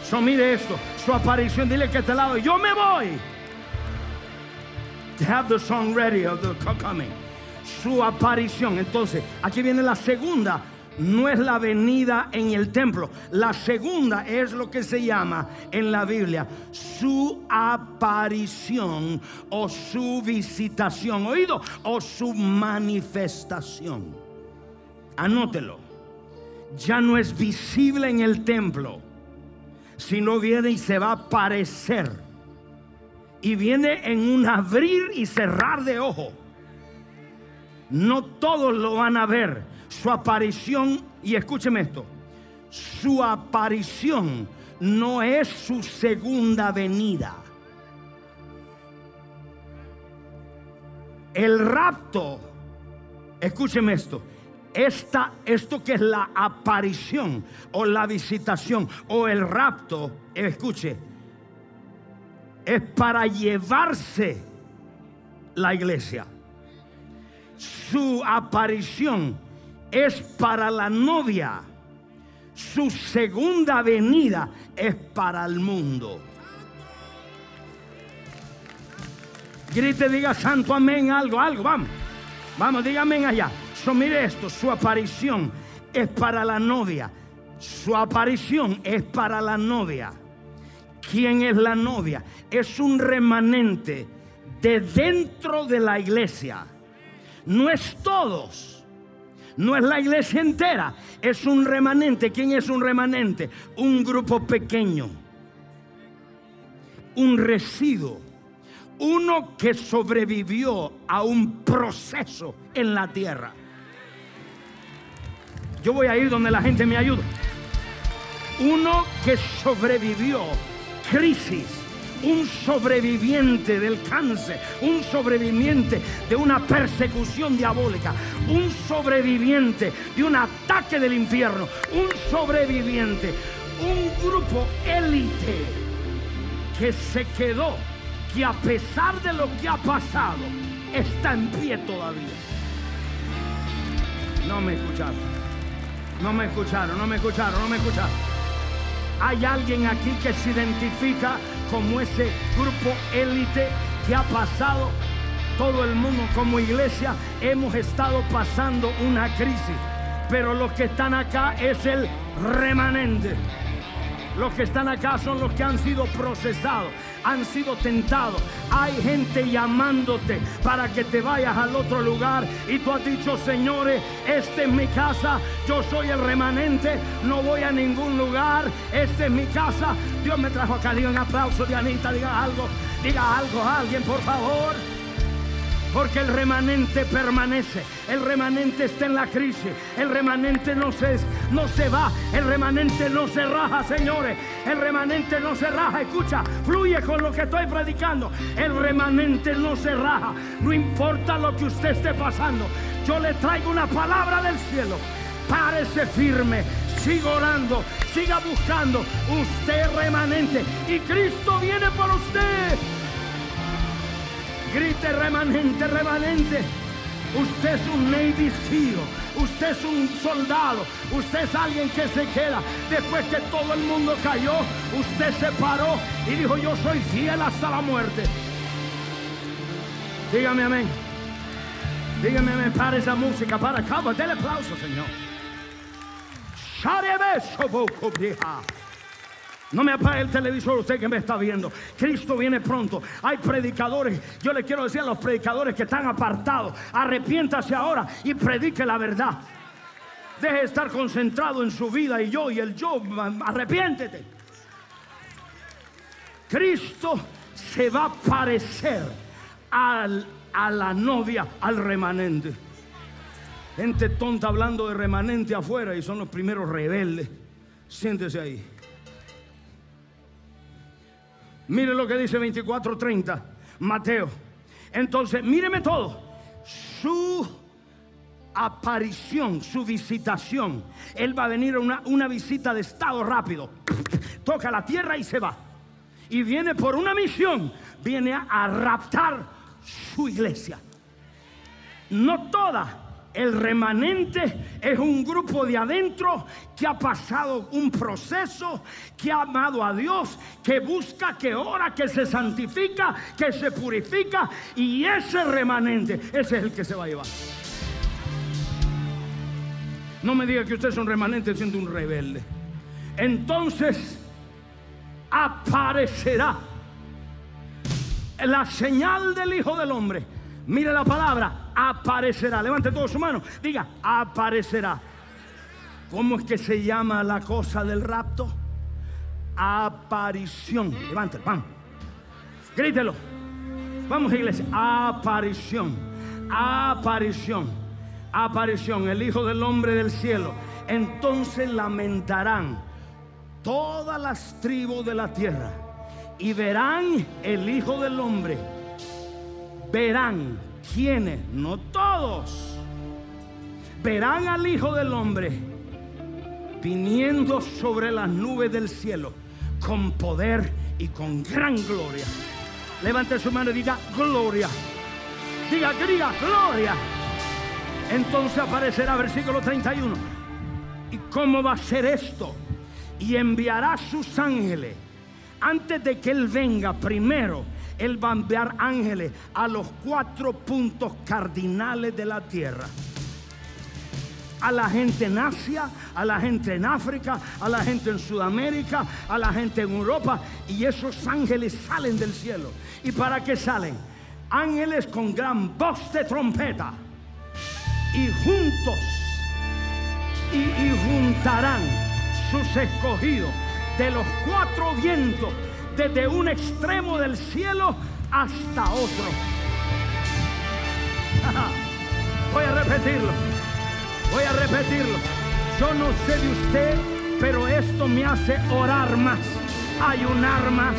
A: So, mire esto, su aparición, dile que este lado, yo me voy. Have the song ready of the coming. Su aparición. Entonces, aquí viene la segunda no es la venida en el templo. La segunda es lo que se llama en la Biblia su aparición o su visitación, oído, o su manifestación. Anótelo. Ya no es visible en el templo, sino viene y se va a aparecer. Y viene en un abrir y cerrar de ojo. No todos lo van a ver su aparición, y escúcheme esto, su aparición no es su segunda venida. El rapto, escúcheme esto, esta, esto que es la aparición o la visitación o el rapto, escuche, es para llevarse la iglesia. Su aparición es para la novia. Su segunda venida es para el mundo. Grite, diga santo amén, algo, algo, vamos. Vamos, diga amén allá. So, mire esto, su aparición es para la novia. Su aparición es para la novia. ¿Quién es la novia? Es un remanente de dentro de la iglesia. No es todos no es la iglesia entera, es un remanente. ¿Quién es un remanente? Un grupo pequeño, un residuo, uno que sobrevivió a un proceso en la tierra. Yo voy a ir donde la gente me ayuda. Uno que sobrevivió crisis un sobreviviente del cáncer, un sobreviviente de una persecución diabólica, un sobreviviente de un ataque del infierno, un sobreviviente, un grupo élite que se quedó, que a pesar de lo que ha pasado, está en pie todavía. No me escucharon, no me escucharon, no me escucharon, no me escucharon. Hay alguien aquí que se identifica como ese grupo élite que ha pasado todo el mundo como iglesia hemos estado pasando una crisis. Pero los que están acá es el remanente. Los que están acá son los que han sido procesados, han sido tentados. Hay gente llamándote para que te vayas al otro lugar y tú has dicho, señores, esta es mi casa, yo soy el remanente, no voy a ningún lugar, esta es mi casa. Dios me trajo acá, diga un aplauso de Anita, diga algo, diga algo a alguien, por favor. Porque el remanente permanece. El remanente está en la crisis. El remanente no se, no se va. El remanente no se raja, señores. El remanente no se raja. Escucha, fluye con lo que estoy predicando. El remanente no se raja. No importa lo que usted esté pasando. Yo le traigo una palabra del cielo. Párese firme. Siga orando. Siga buscando. Usted remanente. Y Cristo viene por usted. Grite remanente, remanente. Usted es un Navy. Usted es un soldado. Usted es alguien que se queda. Después que todo el mundo cayó, usted se paró y dijo, yo soy fiel hasta la muerte. Dígame amén. Dígame amén. Para esa música. Para acá. Dele aplauso, Señor. No me apague el televisor usted que me está viendo. Cristo viene pronto. Hay predicadores. Yo le quiero decir a los predicadores que están apartados. Arrepiéntase ahora y predique la verdad. Deje de estar concentrado en su vida y yo y el yo. Arrepiéntete. Cristo se va a parecer al, a la novia, al remanente. Gente tonta hablando de remanente afuera y son los primeros rebeldes. Siéntese ahí. Mire lo que dice 24:30, Mateo. Entonces, míreme todo. Su aparición, su visitación. Él va a venir a una, una visita de estado rápido. Toca la tierra y se va. Y viene por una misión. Viene a raptar su iglesia. No toda, el remanente es un grupo de adentro que ha pasado un proceso, que ha amado a Dios, que busca, que ora, que se santifica, que se purifica. Y ese remanente, ese es el que se va a llevar. No me diga que usted es un remanente siendo un rebelde. Entonces aparecerá la señal del Hijo del Hombre. Mire la palabra, aparecerá. Levante todo su mano. Diga, aparecerá. ¿Cómo es que se llama la cosa del rapto? Aparición. Levante, vamos. Grítelo. Vamos, iglesia. Aparición. Aparición. Aparición. El Hijo del Hombre del cielo. Entonces lamentarán todas las tribus de la tierra y verán el Hijo del Hombre. Verán quienes, no todos, verán al Hijo del Hombre viniendo sobre las nubes del cielo con poder y con gran gloria. Levante su mano y diga gloria. Diga diga gloria. Entonces aparecerá versículo 31. ¿Y cómo va a ser esto? Y enviará sus ángeles antes de que Él venga primero él va a enviar ángeles a los cuatro puntos cardinales de la tierra. A la gente en Asia, a la gente en África, a la gente en Sudamérica, a la gente en Europa. Y esos ángeles salen del cielo. ¿Y para qué salen? Ángeles con gran voz de trompeta. Y juntos, y, y juntarán sus escogidos de los cuatro vientos desde un extremo del cielo hasta otro. Voy a repetirlo. Voy a repetirlo. Yo no sé de usted, pero esto me hace orar más, ayunar más,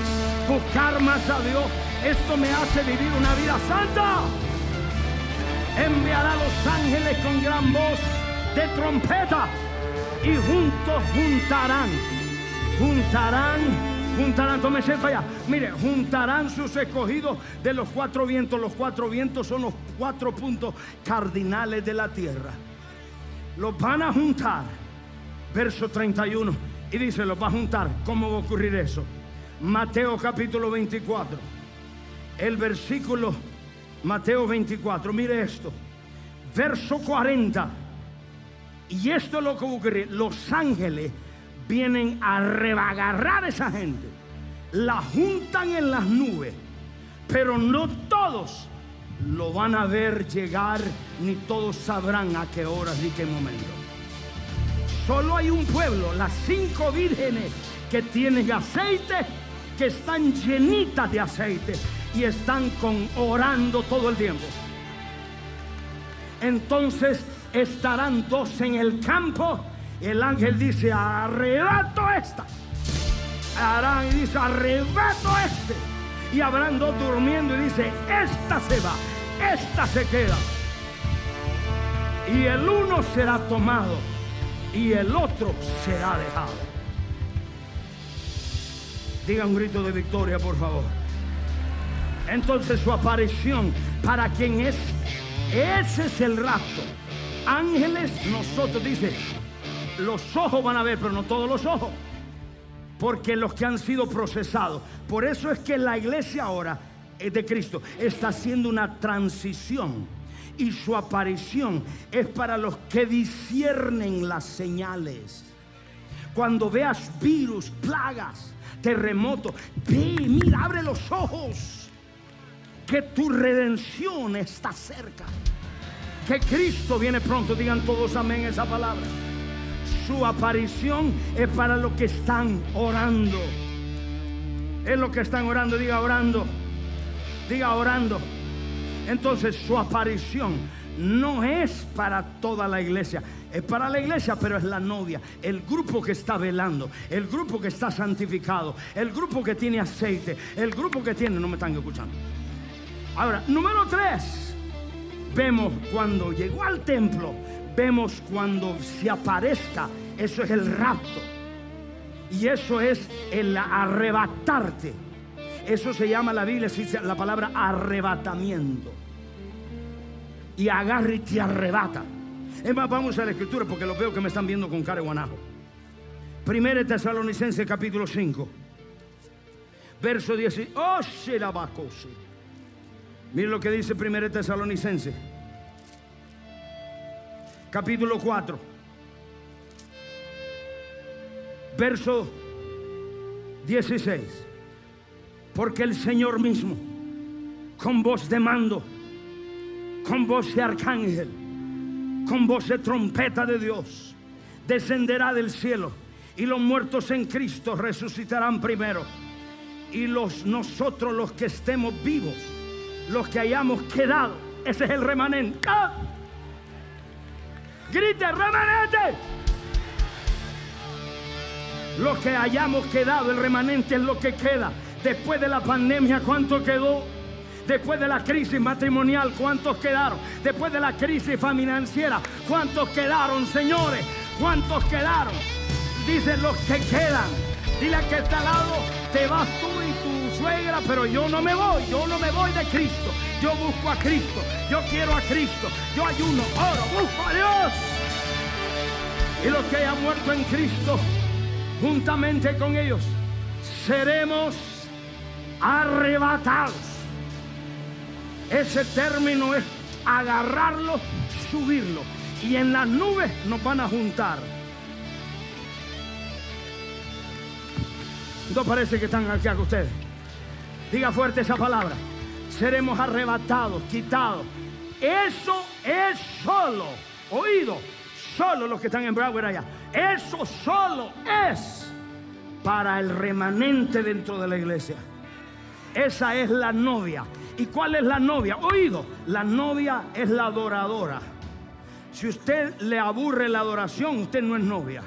A: buscar más a Dios. Esto me hace vivir una vida santa. Enviará a los ángeles con gran voz de trompeta y juntos juntarán, juntarán Juntarán, tómese para allá. Mire, juntarán sus escogidos de los cuatro vientos. Los cuatro vientos son los cuatro puntos cardinales de la tierra. Los van a juntar. Verso 31. Y dice, los va a juntar. ¿Cómo va a ocurrir eso? Mateo capítulo 24. El versículo Mateo 24. Mire esto. Verso 40. Y esto es lo que ocurrir. Los ángeles vienen a rebagarrar a esa gente. La juntan en las nubes, pero no todos lo van a ver llegar, ni todos sabrán a qué horas ni qué momento. Solo hay un pueblo, las cinco vírgenes que tienen aceite, que están llenitas de aceite y están con orando todo el tiempo. Entonces estarán dos en el campo el ángel dice, arrebato esta. Arán y dice, arrebato este. Y habrán dos durmiendo y dice, esta se va, esta se queda. Y el uno será tomado y el otro será dejado. Diga un grito de victoria, por favor. Entonces su aparición para quien es Ese es el rapto. Ángeles, nosotros, dice, los ojos van a ver, pero no todos los ojos. Porque los que han sido procesados. Por eso es que la iglesia ahora es de Cristo está haciendo una transición. Y su aparición es para los que disciernen las señales. Cuando veas virus, plagas, terremotos, ve, mira, abre los ojos. Que tu redención está cerca. Que Cristo viene pronto. Digan todos amén esa palabra su aparición es para los que están orando. Es lo que están orando, diga orando. Diga orando. Entonces su aparición no es para toda la iglesia. Es para la iglesia, pero es la novia. El grupo que está velando. El grupo que está santificado. El grupo que tiene aceite. El grupo que tiene... No me están escuchando. Ahora, número tres. Vemos cuando llegó al templo vemos cuando se aparezca, eso es el rapto. Y eso es el arrebatarte. Eso se llama la Biblia, la palabra arrebatamiento. Y agarra y te arrebata. Es más, vamos a la escritura porque lo veo que me están viendo con cara de guanajo. Primera Tesalonicense capítulo 5. Verso 10. Oh, Mira lo que dice Primera Tesalonicense capítulo 4, verso 16. Porque el Señor mismo, con voz de mando, con voz de arcángel, con voz de trompeta de Dios, descenderá del cielo y los muertos en Cristo resucitarán primero. Y los nosotros los que estemos vivos, los que hayamos quedado, ese es el remanente. ¡Ah! Grite, remanente. Lo que hayamos quedado, el remanente es lo que queda. Después de la pandemia, ¿cuánto quedó? Después de la crisis matrimonial, ¿cuántos quedaron? Después de la crisis financiera, ¿cuántos quedaron, señores? ¿Cuántos quedaron? Dicen los que quedan. Dile a que está al lado, te vas tú y tu suegra, pero yo no me voy, yo no me voy de Cristo. Yo busco a Cristo, yo quiero a Cristo, yo ayuno, oro, busco a Dios. Y los que hayan muerto en Cristo, juntamente con ellos, seremos arrebatados. Ese término es agarrarlo, subirlo. Y en las nubes nos van a juntar. No parece que están aquí con ustedes. Diga fuerte esa palabra seremos arrebatados, quitados. Eso es solo, oído, solo los que están en Broward allá. Eso solo es para el remanente dentro de la iglesia. Esa es la novia. ¿Y cuál es la novia? Oído, la novia es la adoradora. Si usted le aburre la adoración, usted no es novia.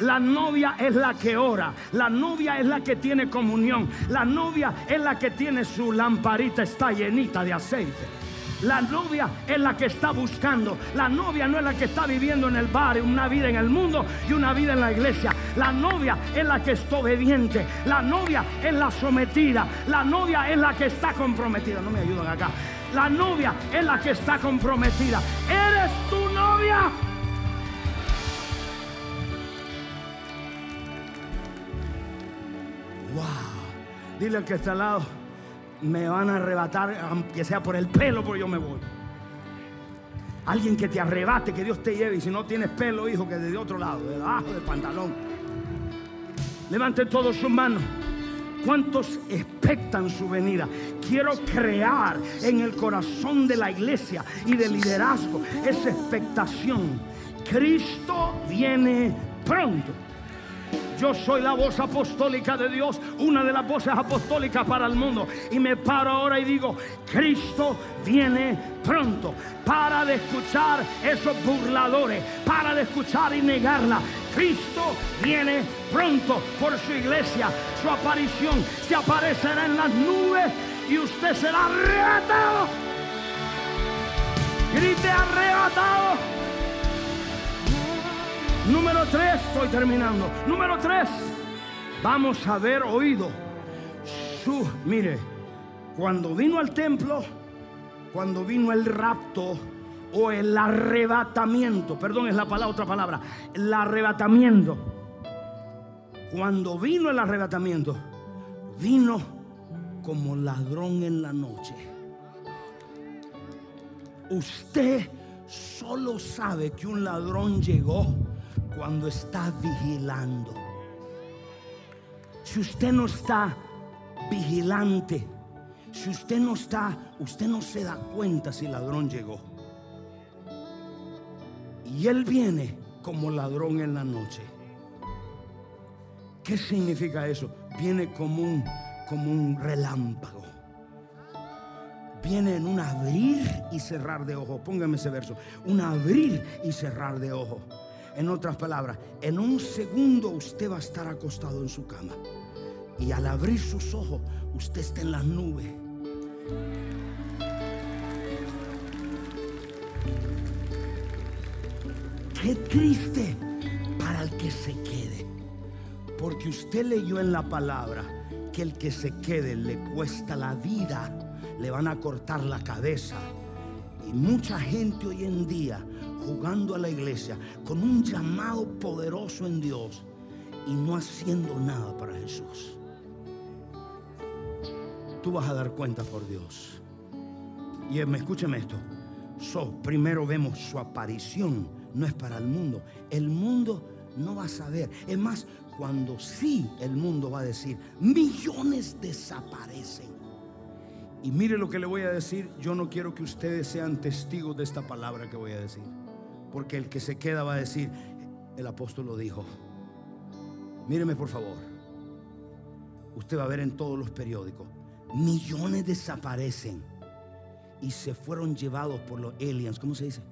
A: La novia es la que ora. La novia es la que tiene comunión. La novia es la que tiene su lamparita, está llenita de aceite. La novia es la que está buscando. La novia no es la que está viviendo en el bar, una vida en el mundo y una vida en la iglesia. La novia es la que está obediente. La novia es la sometida. La novia es la que está comprometida. No me ayudan acá. La novia es la que está comprometida. ¿Eres tu novia? Dile al que está al lado, me van a arrebatar, aunque sea por el pelo, porque yo me voy. Alguien que te arrebate, que Dios te lleve. Y si no tienes pelo, hijo, que de otro lado, debajo del pantalón. Levante todos sus manos. ¿Cuántos expectan su venida? Quiero crear en el corazón de la iglesia y del liderazgo esa expectación. Cristo viene pronto. Yo soy la voz apostólica de Dios, una de las voces apostólicas para el mundo. Y me paro ahora y digo, Cristo viene pronto. Para de escuchar esos burladores, para de escuchar y negarla. Cristo viene pronto por su iglesia. Su aparición se aparecerá en las nubes y usted será arrebatado. Grite arrebatado. Número tres, estoy terminando. Número tres, vamos a ver oído mire, cuando vino al templo, cuando vino el rapto o el arrebatamiento, perdón, es la palabra, otra palabra, el arrebatamiento. Cuando vino el arrebatamiento, vino como ladrón en la noche. Usted solo sabe que un ladrón llegó cuando está vigilando. Si usted no está vigilante, si usted no está, usted no se da cuenta si el ladrón llegó. Y él viene como ladrón en la noche. ¿Qué significa eso? Viene como un, como un relámpago. Viene en un abrir y cerrar de ojos. Póngame ese verso. Un abrir y cerrar de ojos. En otras palabras, en un segundo usted va a estar acostado en su cama. Y al abrir sus ojos, usted está en las nubes. Qué triste para el que se quede. Porque usted leyó en la palabra que el que se quede le cuesta la vida, le van a cortar la cabeza. Y mucha gente hoy en día jugando a la iglesia con un llamado poderoso en Dios y no haciendo nada para Jesús. Tú vas a dar cuenta por Dios. Y escúcheme esto. Primero vemos su aparición, no es para el mundo. El mundo no va a saber. Es más, cuando sí el mundo va a decir, millones desaparecen. Y mire lo que le voy a decir, yo no quiero que ustedes sean testigos de esta palabra que voy a decir. Porque el que se queda va a decir, el apóstol lo dijo. Míreme por favor. Usted va a ver en todos los periódicos, millones desaparecen y se fueron llevados por los aliens. ¿Cómo se dice?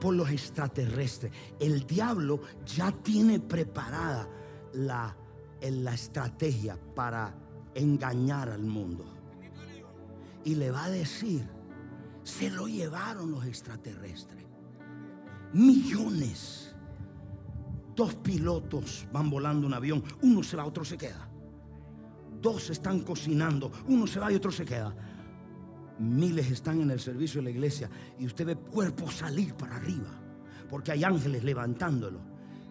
A: Por los extraterrestres. El diablo ya tiene preparada la, la estrategia para engañar al mundo. Y le va a decir, se lo llevaron los extraterrestres. Millones. Dos pilotos van volando un avión, uno se va, otro se queda. Dos están cocinando, uno se va y otro se queda. Miles están en el servicio de la iglesia y usted ve cuerpos salir para arriba, porque hay ángeles levantándolo.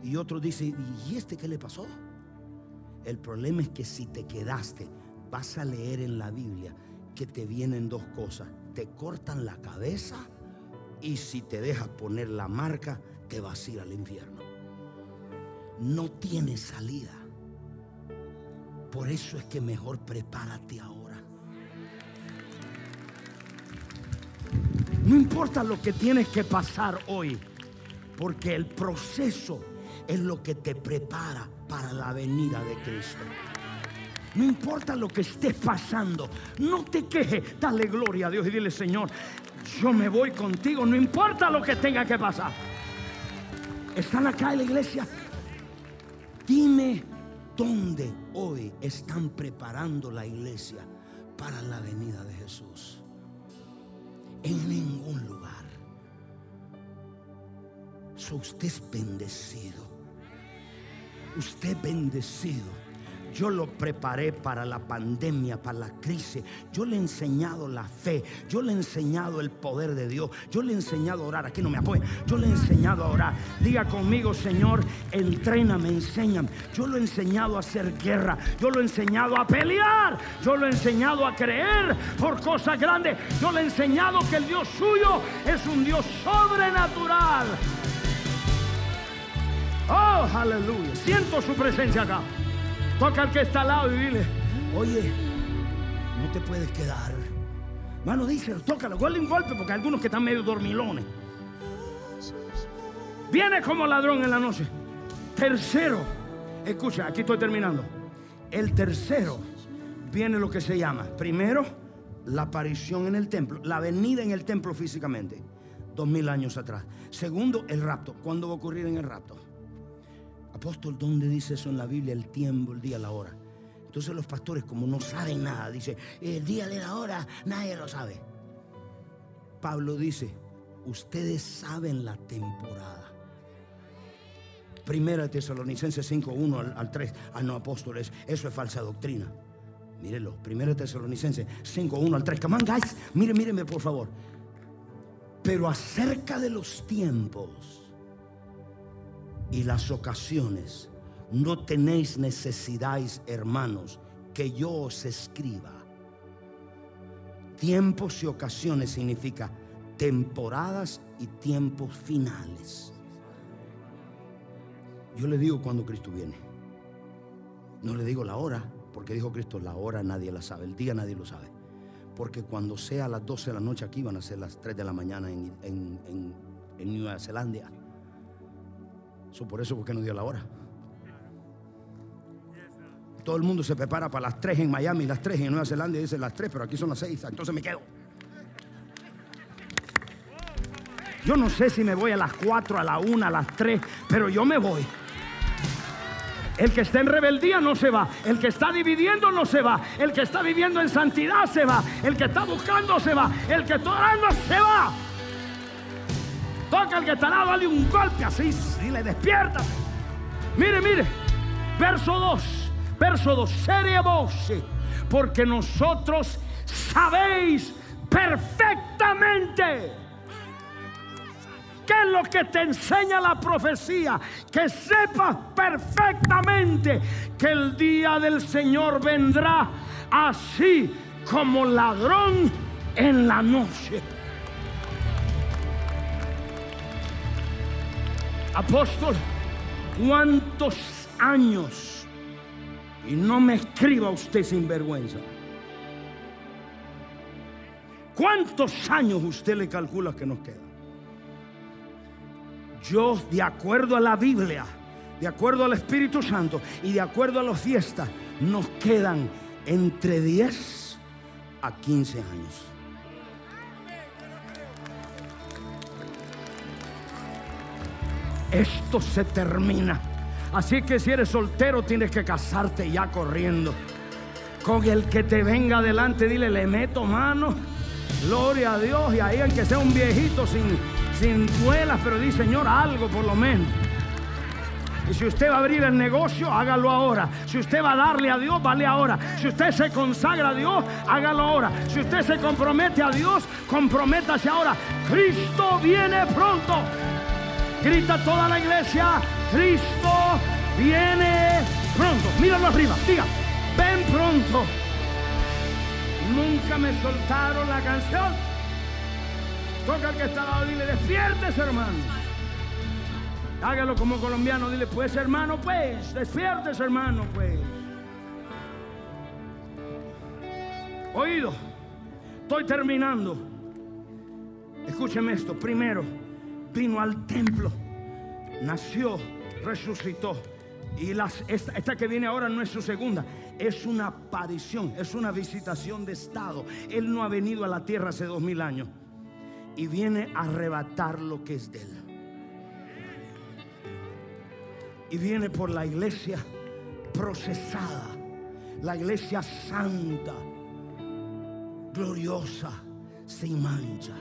A: Y otro dice, ¿y este qué le pasó? El problema es que si te quedaste, vas a leer en la Biblia que te vienen dos cosas. Te cortan la cabeza y si te dejas poner la marca, te vas a ir al infierno. No tiene salida. Por eso es que mejor prepárate ahora. No importa lo que tienes que pasar hoy, porque el proceso es lo que te prepara para la venida de Cristo. No importa lo que estés pasando, no te quejes, dale gloria a Dios y dile, Señor, yo me voy contigo, no importa lo que tenga que pasar. ¿Están acá en la iglesia? Dime dónde hoy están preparando la iglesia para la venida de Jesús. En ningún lugar. Usted es bendecido. Usted bendecido yo lo preparé para la pandemia, para la crisis. Yo le he enseñado la fe. Yo le he enseñado el poder de Dios. Yo le he enseñado a orar. Aquí no me apoyen. Yo le he enseñado a orar. Diga conmigo, Señor, entréname, enséñame. Yo lo he enseñado a hacer guerra. Yo lo he enseñado a pelear. Yo lo he enseñado a creer por cosas grandes. Yo le he enseñado que el Dios suyo es un Dios sobrenatural. Oh, aleluya. Siento su presencia acá. Toca al que está al lado y dile, oye, no te puedes quedar. Mano, dice, tócalo, gole un golpe, porque hay algunos que están medio dormilones. Viene como ladrón en la noche. Tercero, escucha, aquí estoy terminando. El tercero viene lo que se llama, primero, la aparición en el templo, la venida en el templo físicamente, dos mil años atrás. Segundo, el rapto. ¿Cuándo va a ocurrir en el rapto? Apóstol, ¿dónde dice eso en la Biblia? El tiempo, el día, la hora. Entonces los pastores, como no saben nada, dice el día de la hora, nadie lo sabe. Pablo dice, ustedes saben la temporada. Primera Tesalonicenses 5, 1 al, al 3. Ah, no, apóstoles, eso es falsa doctrina. Mírelo, primero Tesalonicenses 5, 1 al 3. Come on, guys. Mire, míreme, por favor. Pero acerca de los tiempos y las ocasiones, no tenéis necesidad, hermanos, que yo os escriba. Tiempos y ocasiones significa temporadas y tiempos finales. Yo le digo cuando Cristo viene. No le digo la hora, porque dijo Cristo, la hora nadie la sabe, el día nadie lo sabe. Porque cuando sea las 12 de la noche aquí van a ser las 3 de la mañana en, Nueva Zelanda. Eso por eso porque no dio la hora. Todo el mundo se prepara para las 3 en Miami, las 3 en Nueva Zelanda y dice las 3, pero aquí son las 6, entonces me quedo. Yo no sé si me voy a las 4, a la 1, a las 3, pero yo me voy. El que está en rebeldía no se va. El que está dividiendo no se va. El que está viviendo en santidad se va. El que está buscando se va. El que está orando se va. Toca al que lado, dale un golpe así y le despierta. Mire, mire. Verso 2. Verso 2. Seria voz. Porque nosotros sabéis perfectamente ¿Qué es lo que te enseña la profecía? Que sepas perfectamente que el día del Señor vendrá así como ladrón en la noche. Apóstol, ¿cuántos años? Y no me escriba usted sin vergüenza. ¿Cuántos años usted le calcula que nos quedan? yo, de acuerdo a la Biblia, de acuerdo al Espíritu Santo y de acuerdo a las fiestas, nos quedan entre 10 a 15 años. Esto se termina. Así que si eres soltero tienes que casarte ya corriendo. Con el que te venga adelante, dile, le meto mano. Gloria a Dios. Y ahí aunque sea un viejito sin, sin duelas, pero di Señor algo por lo menos. Y si usted va a abrir el negocio, hágalo ahora. Si usted va a darle a Dios, vale ahora. Si usted se consagra a Dios, hágalo ahora. Si usted se compromete a Dios, comprométase ahora. Cristo viene pronto. Grita toda la iglesia, Cristo viene pronto. Míralo arriba, diga, ven pronto. Nunca me soltaron la canción. Toca al que está al lado, dile, despiértese hermano. Hágalo como colombiano, dile, pues hermano, pues, despiértese hermano, pues. Oído, estoy terminando. Escúcheme esto, primero vino al templo, nació, resucitó. Y esta, esta, que viene ahora no es su segunda, es una aparición, es una visitación de estado. Él no ha venido a la tierra hace dos mil años y viene a arrebatar lo que es de él. Y viene por la iglesia procesada, la iglesia santa, gloriosa, sin mancha.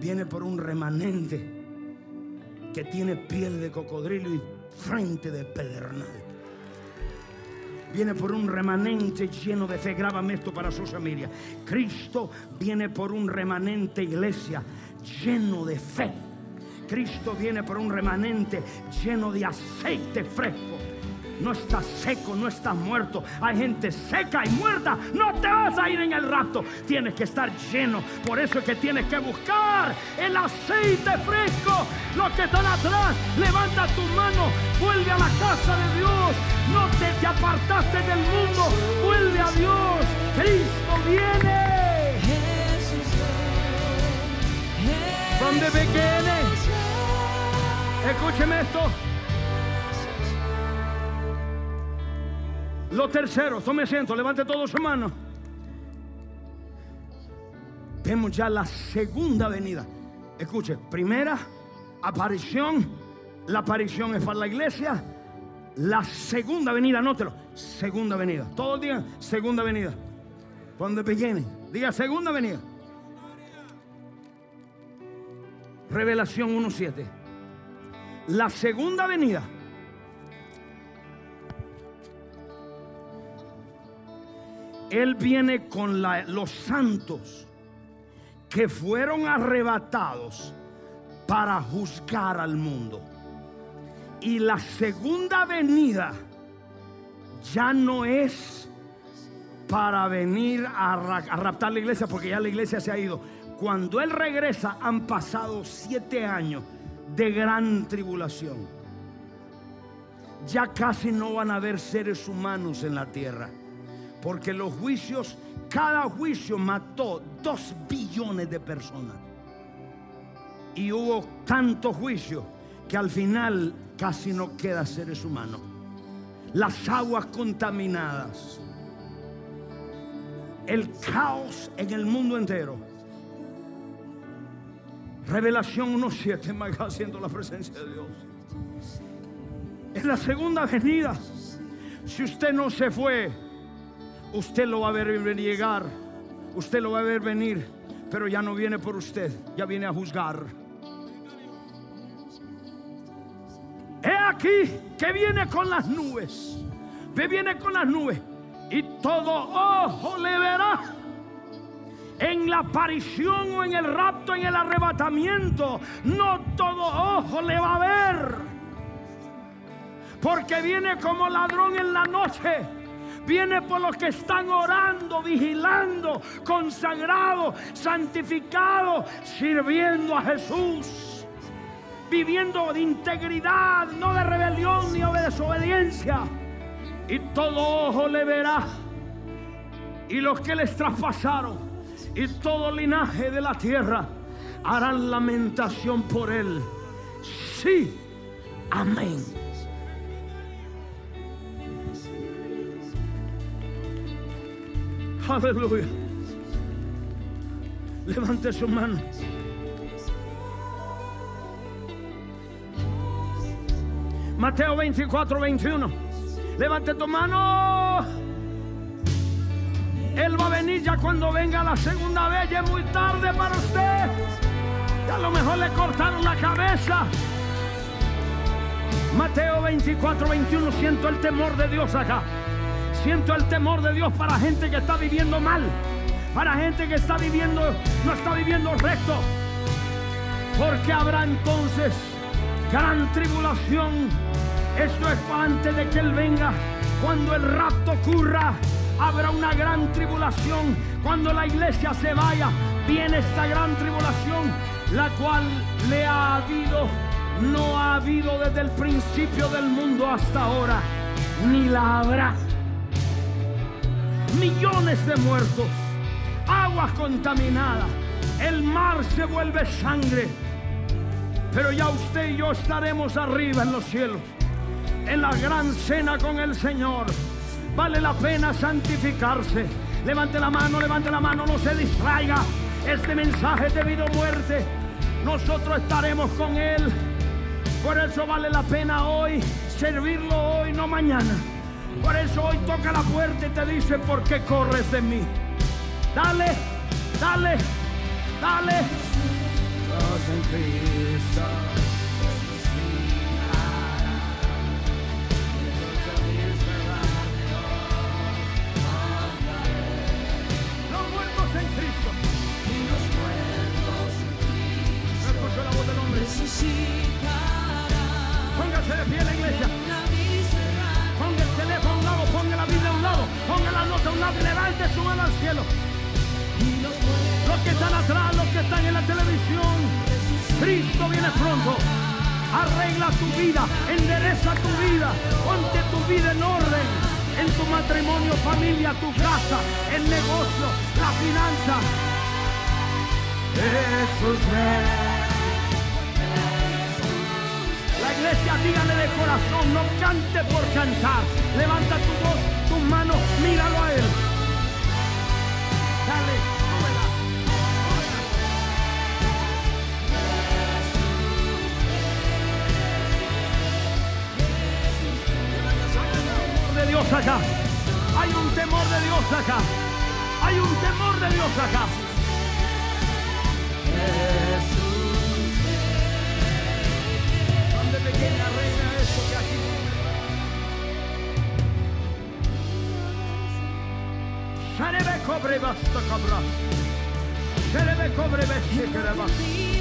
A: Viene por un remanente que tiene piel de cocodrilo y frente de pedernal. Viene por un remanente lleno de fe. Grábame esto para su familia. Cristo viene por un remanente iglesia lleno de fe. Cristo viene por un remanente lleno de aceite fresco. No estás seco, no estás muerto. Hay gente seca y muerta. No te vas a ir en el rapto. Tienes que estar lleno. Por eso es que tienes que buscar el aceite fresco. Los que están atrás, levanta tu mano. Vuelve a la casa de Dios. No te, te apartaste del mundo. Vuelve a Dios. Cristo viene. From the beginning. Escúcheme esto. Lo tercero, tome asiento, levante todo su mano. Vemos ya la segunda venida. Escuche, primera aparición. La aparición es para la iglesia. La segunda venida, anótelo. Segunda venida. Todos digan segunda venida. Cuando viene, diga segunda venida. Revelación 1.7. La segunda venida Él viene con los santos que fueron arrebatados para juzgar al mundo. Y la segunda venida ya no es para venir a, raptar la iglesia, porque ya la iglesia se ha ido. Cuando Él regresa han pasado siete años de gran tribulación. Ya casi no van a haber seres humanos en la tierra, porque los juicios, cada juicio mató dos billones de personas. Y hubo tanto juicio que al final casi no queda seres humanos. Las aguas contaminadas, el caos en el mundo entero. Revelación 1.7, más haciendo la presencia de Dios. Es la segunda venida. Si usted no se fue, usted lo va a ver llegar. Usted lo va a ver venir. Pero ya no viene por usted, ya viene a juzgar. He aquí que viene con las nubes. Ve viene con las nubes. Y todo ojo le verá. En la aparición o en el rapto, en el arrebatamiento. No todo ojo le va a ver. Porque viene como ladrón en la noche. Viene por los que están orando, vigilando, consagrados, santificados, sirviendo a Jesús viviendo de integridad, no de rebelión ni de desobediencia. Y todo ojo le verá. Y los que les traspasaron y todo linaje de la tierra harán lamentación por él. Sí, amén. Aleluya. Levante su mano. Mateo 24, 21. Levante tu mano. Él va a venir ya cuando venga la segunda vez. Ya es muy tarde para usted. Ya a lo mejor le cortaron la cabeza. Mateo 24, 21. Siento el temor de Dios acá. Siento el temor de Dios para gente que está viviendo mal. Para gente que está viviendo, no está viviendo recto. Porque habrá entonces gran tribulación. Esto es antes de que Él venga. Cuando el rapto ocurra, habrá una gran tribulación. Cuando la iglesia se vaya, viene esta gran tribulación, la cual le ha habido, no ha habido desde el principio del mundo hasta ahora, ni la habrá. Millones de muertos, aguas contaminadas, el mar se vuelve sangre pero ya usted y yo estaremos arriba en los cielos, en la gran cena con el Señor. Vale la pena santificarse. Levante la mano, levante la mano, no se distraiga. Este mensaje es debido a muerte. Nosotros estaremos con Él. Por eso vale la pena hoy servirlo hoy, no mañana. Por eso hoy toca la puerta y te dice, ¿por qué corres de mí? Dale, dale, dale. Los muertos en Cristo. Y los muertos en Cristo. la voz del hombre. Póngase de pie en la iglesia. Levante su mano al cielo. Los que están atrás, los que están en la televisión. Cristo viene pronto. Arregla tu vida, endereza tu vida, ponte tu vida en orden. En tu matrimonio, familia, tu casa, el negocio, la finanza. Jesús iglesia, dígale de corazón, no cante por cantar. Levanta tu voz, tus manos, míralo a Él. Dale. Dios acá. Hay un temor de Dios acá. Hay un temor de Dios acá. Sharebe cobre beste caraba. No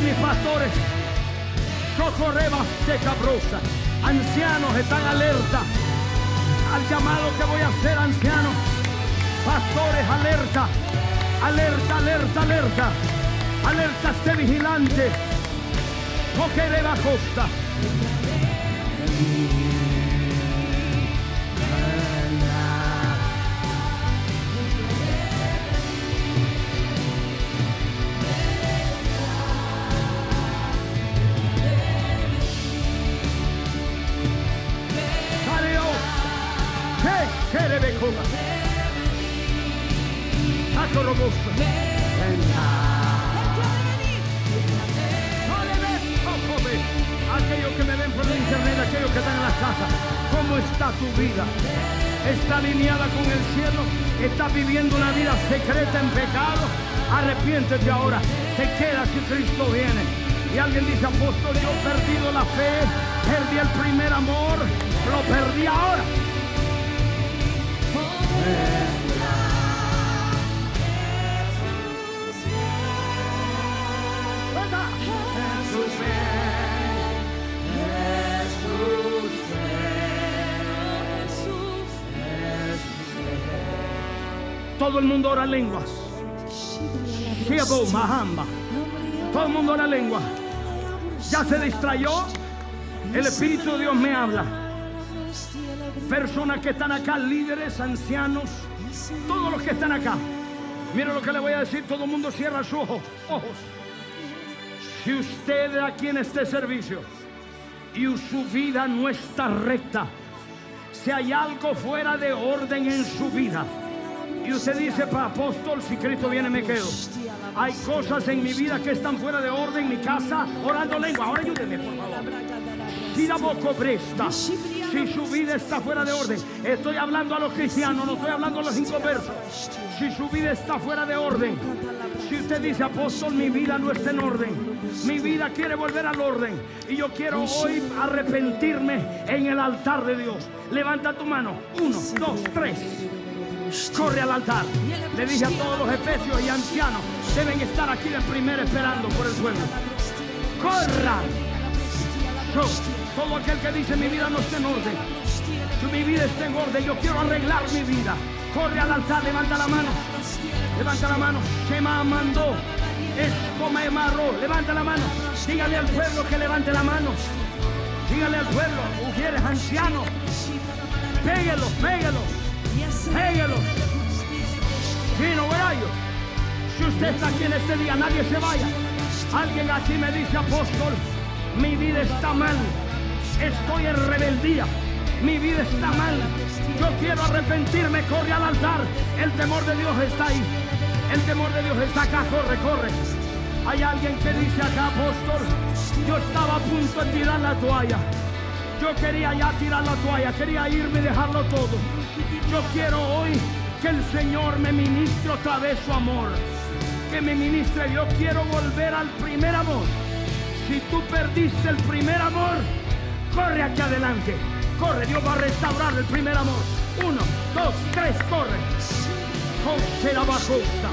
A: mis pastores. Socorreba cabrosa. Ancianos están alerta al llamado que voy a hacer, ancianos. Pastores, alerta. Alerta, alerta, alerta. Alerta, esté vigilante. Socorreba costa. Viviendo una vida secreta en pecado? Arrepiéntete ahora. Te quedas si Cristo viene. Y alguien dice, apóstol, yo he perdido la fe, perdí el primer amor, lo perdí ahora. Todo el mundo ora lenguas. Todo el mundo ora lengua. Ya se distrayó. El Espíritu de Dios me habla. Personas que están acá, líderes, ancianos, todos los que están acá. Mira lo que le voy a decir. Todo el mundo cierra sus ojos. ojos. Si usted aquí en este servicio y su vida no está recta, si hay algo fuera de orden en su vida, y usted dice, para apóstol, si Cristo viene me quedo. Hay cosas en mi vida que están fuera de orden, mi casa, orando lengua. Ahora ayúdeme, por favor. Si la boca presta, si su vida está fuera de orden, estoy hablando a los cristianos, no estoy hablando a los inconversos. Si su vida está fuera de orden, si usted dice, apóstol, mi vida no está en orden, mi vida quiere volver al orden, y yo quiero hoy arrepentirme en el altar de Dios. Levanta tu mano, uno, dos, tres. Corre al altar. Le dije a todos los efesios y ancianos, deben estar aquí de primero esperando por el pueblo. Corra. Yo, todo aquel que dice mi vida no está en orden, mi vida está en orden, yo quiero arreglar mi vida. Corre al altar, levanta la mano. Levanta la mano. Se mandó. Esto me amarró. Levanta la mano. Dígale al pueblo que levante la mano. Dígale al pueblo, mujeres, ancianos. Péguelos, péguelos. Are you? Si usted está aquí en este día, nadie se vaya. Alguien aquí me dice, apóstol, mi vida está mal. Estoy en rebeldía. Mi vida está mal. Yo quiero arrepentirme. Corre al altar. El temor de Dios está ahí. El temor de Dios está acá. Corre, corre. Hay alguien que dice acá, apóstol, yo estaba a punto de tirar la toalla. Yo quería ya tirar la toalla, quería irme y dejarlo todo. Yo quiero hoy que el Señor me ministre otra vez su amor. Que me ministre. Yo quiero volver al primer amor. Si tú perdiste el primer amor, corre aquí adelante. Corre, Dios va a restaurar el primer amor. Uno, dos, tres, corre. José la bajusta.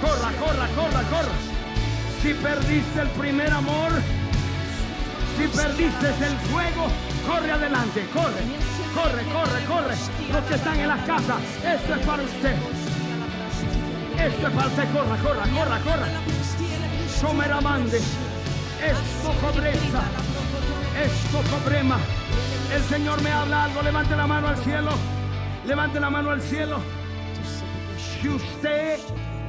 A: Corra, corra, corra, corra. Si perdiste el primer amor, si perdiste el fuego, corre adelante, corre, corre, corre, corre. Los que están en las casas, esto es para usted. Esto es para usted, corra, corra, corra, corra. Someramande, esto cobreza, esto cobrema. El Señor me habla algo, levante la mano al cielo, levante la mano al cielo. Si usted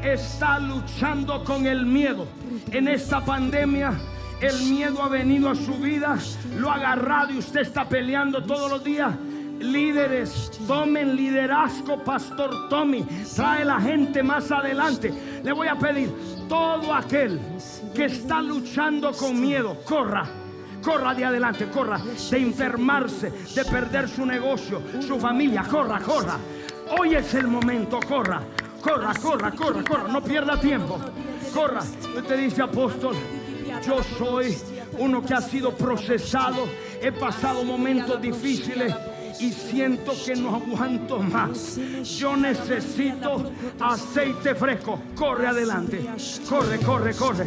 A: está luchando con el miedo en esta pandemia, el miedo ha venido a su vida, lo ha agarrado y usted está peleando todos los días. Líderes, tomen liderazgo, Pastor Tommy. Trae la gente más adelante. Le voy a pedir, todo aquel que está luchando con miedo, corra. Corra de adelante, corra de enfermarse, de perder su negocio, su familia. Corra, corra. Hoy es el momento, corra. Corra, corra, corra, corra. No pierda tiempo. Corra. Usted dice, apóstol, yo soy uno que ha sido procesado. He pasado momentos difíciles y siento que no aguanto más. Yo necesito aceite fresco. Corre adelante. Corre, corre, corre.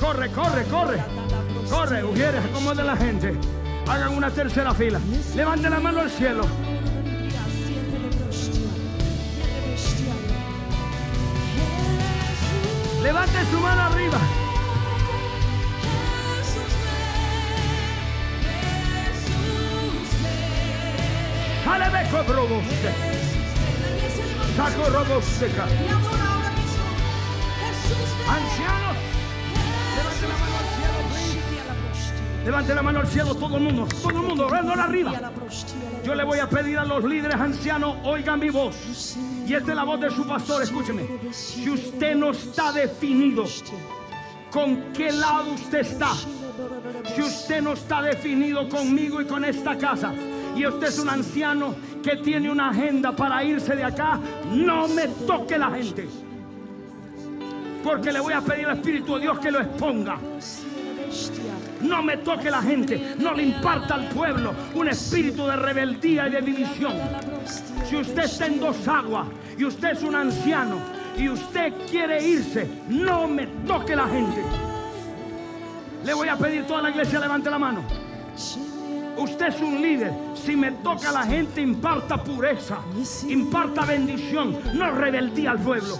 A: Corre, corre, corre. Corre, ujieres, como de la gente. Hagan una tercera fila. Levanten la mano al cielo. Levante su mano arriba. Sale beco robuste. Saco robusteca. Ancianos. Levante la mano al cielo, please. Levante la mano al cielo todo el mundo. Todo el mundo, la arriba. Yo le voy a pedir a los líderes ancianos, oigan mi voz. Y esta es la voz de su pastor, escúcheme. Si usted no está definido con qué lado usted está, si usted no está definido conmigo y con esta casa, y usted es un anciano que tiene una agenda para irse de acá, no me toque la gente. Porque le voy a pedir al Espíritu de Dios que lo exponga. No me toque la gente, no le imparta al pueblo un espíritu de rebeldía y de división. Si usted está en dos aguas y usted es un anciano y usted quiere irse, no me toque la gente. Le voy a pedir toda la iglesia levante la mano. Usted es un líder. Si me toca la gente, imparta pureza, imparta bendición, no rebeldía al pueblo.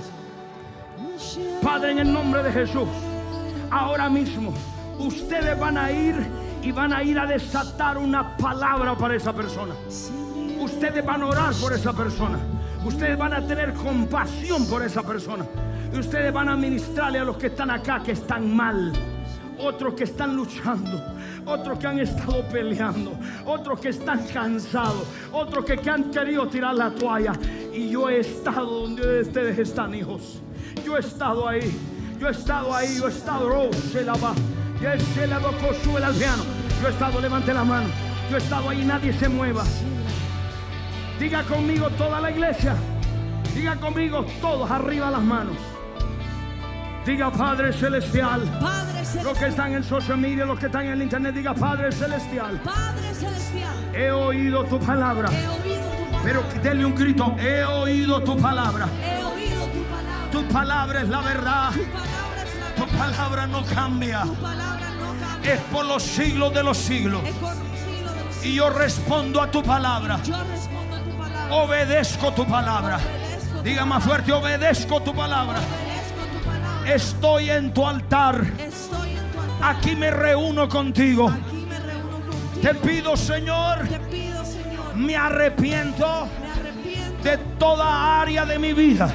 A: Padre, en el nombre de Jesús, ahora mismo ustedes van a ir y van a ir a desatar una palabra para esa persona. Ustedes van a orar por esa persona. Ustedes van a tener compasión por esa persona. Y ustedes van a ministrarle a los que están acá, que están mal. Otros que están luchando. Otros que han estado peleando. Otros que están cansados. Otros que, que han querido tirar la toalla. Y yo he estado donde ustedes están, hijos. Yo he estado ahí. Yo he estado ahí. Yo he estado. Oh, se la va. Se la tocó, sube piano. Yo he estado, levante la mano. Yo he estado ahí, nadie se mueva. Diga conmigo toda la iglesia. Diga conmigo todos arriba las manos. Diga Padre Celestial.
B: Padre celestial.
A: Los que están en social media, los que están en el internet, diga Padre Celestial.
B: Padre celestial.
A: He oído tu palabra.
B: He oído tu palabra.
A: Pero denle un grito. He oído tu palabra.
B: He oído tu palabra.
A: Tu palabra es la verdad.
B: Tu palabra es la
A: Tu palabra no cambia.
B: Tu palabra no cambia.
A: Es por los siglos de los siglos.
B: Es conocido de los
A: Y yo respondo a tu palabra.
B: Yo respondo a tu palabra.
A: Obedezco tu palabra.
B: Obedezco
A: Diga más fuerte, obedezco tu palabra.
B: Obedezco tu palabra.
A: Estoy en tu altar.
B: Estoy en tu altar.
A: Aquí me reúno contigo.
B: Aquí me reúno contigo.
A: Te pido, Señor,
B: Te pido, Señor.
A: me arrepiento
B: Me arrepiento
A: de toda área de mi vida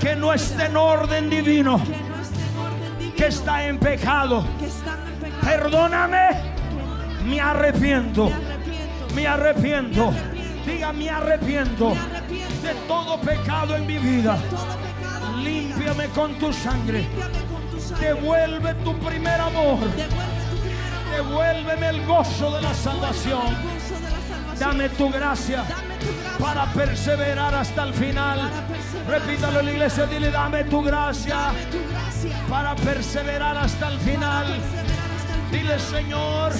A: que no esté en orden divino,
B: que no esté en orden divino.
A: que está en pecado.
B: que están en pecado.
A: Perdóname, me arrepiento,
B: Me arrepiento.
A: me arrepiento. Diga, me arrepiento
B: Me arrepiento
A: de todo pecado en mi vida.
B: de todo pecado. en mi vida.
A: Límpiame con tu sangre. Devuelve tu primer amor. Devuélveme el gozo de la salvación. Dame tu gracia. Para perseverar hasta el final. Repítalo en la iglesia, dile, dame tu gracia para perseverar hasta el final. Dile, Señor,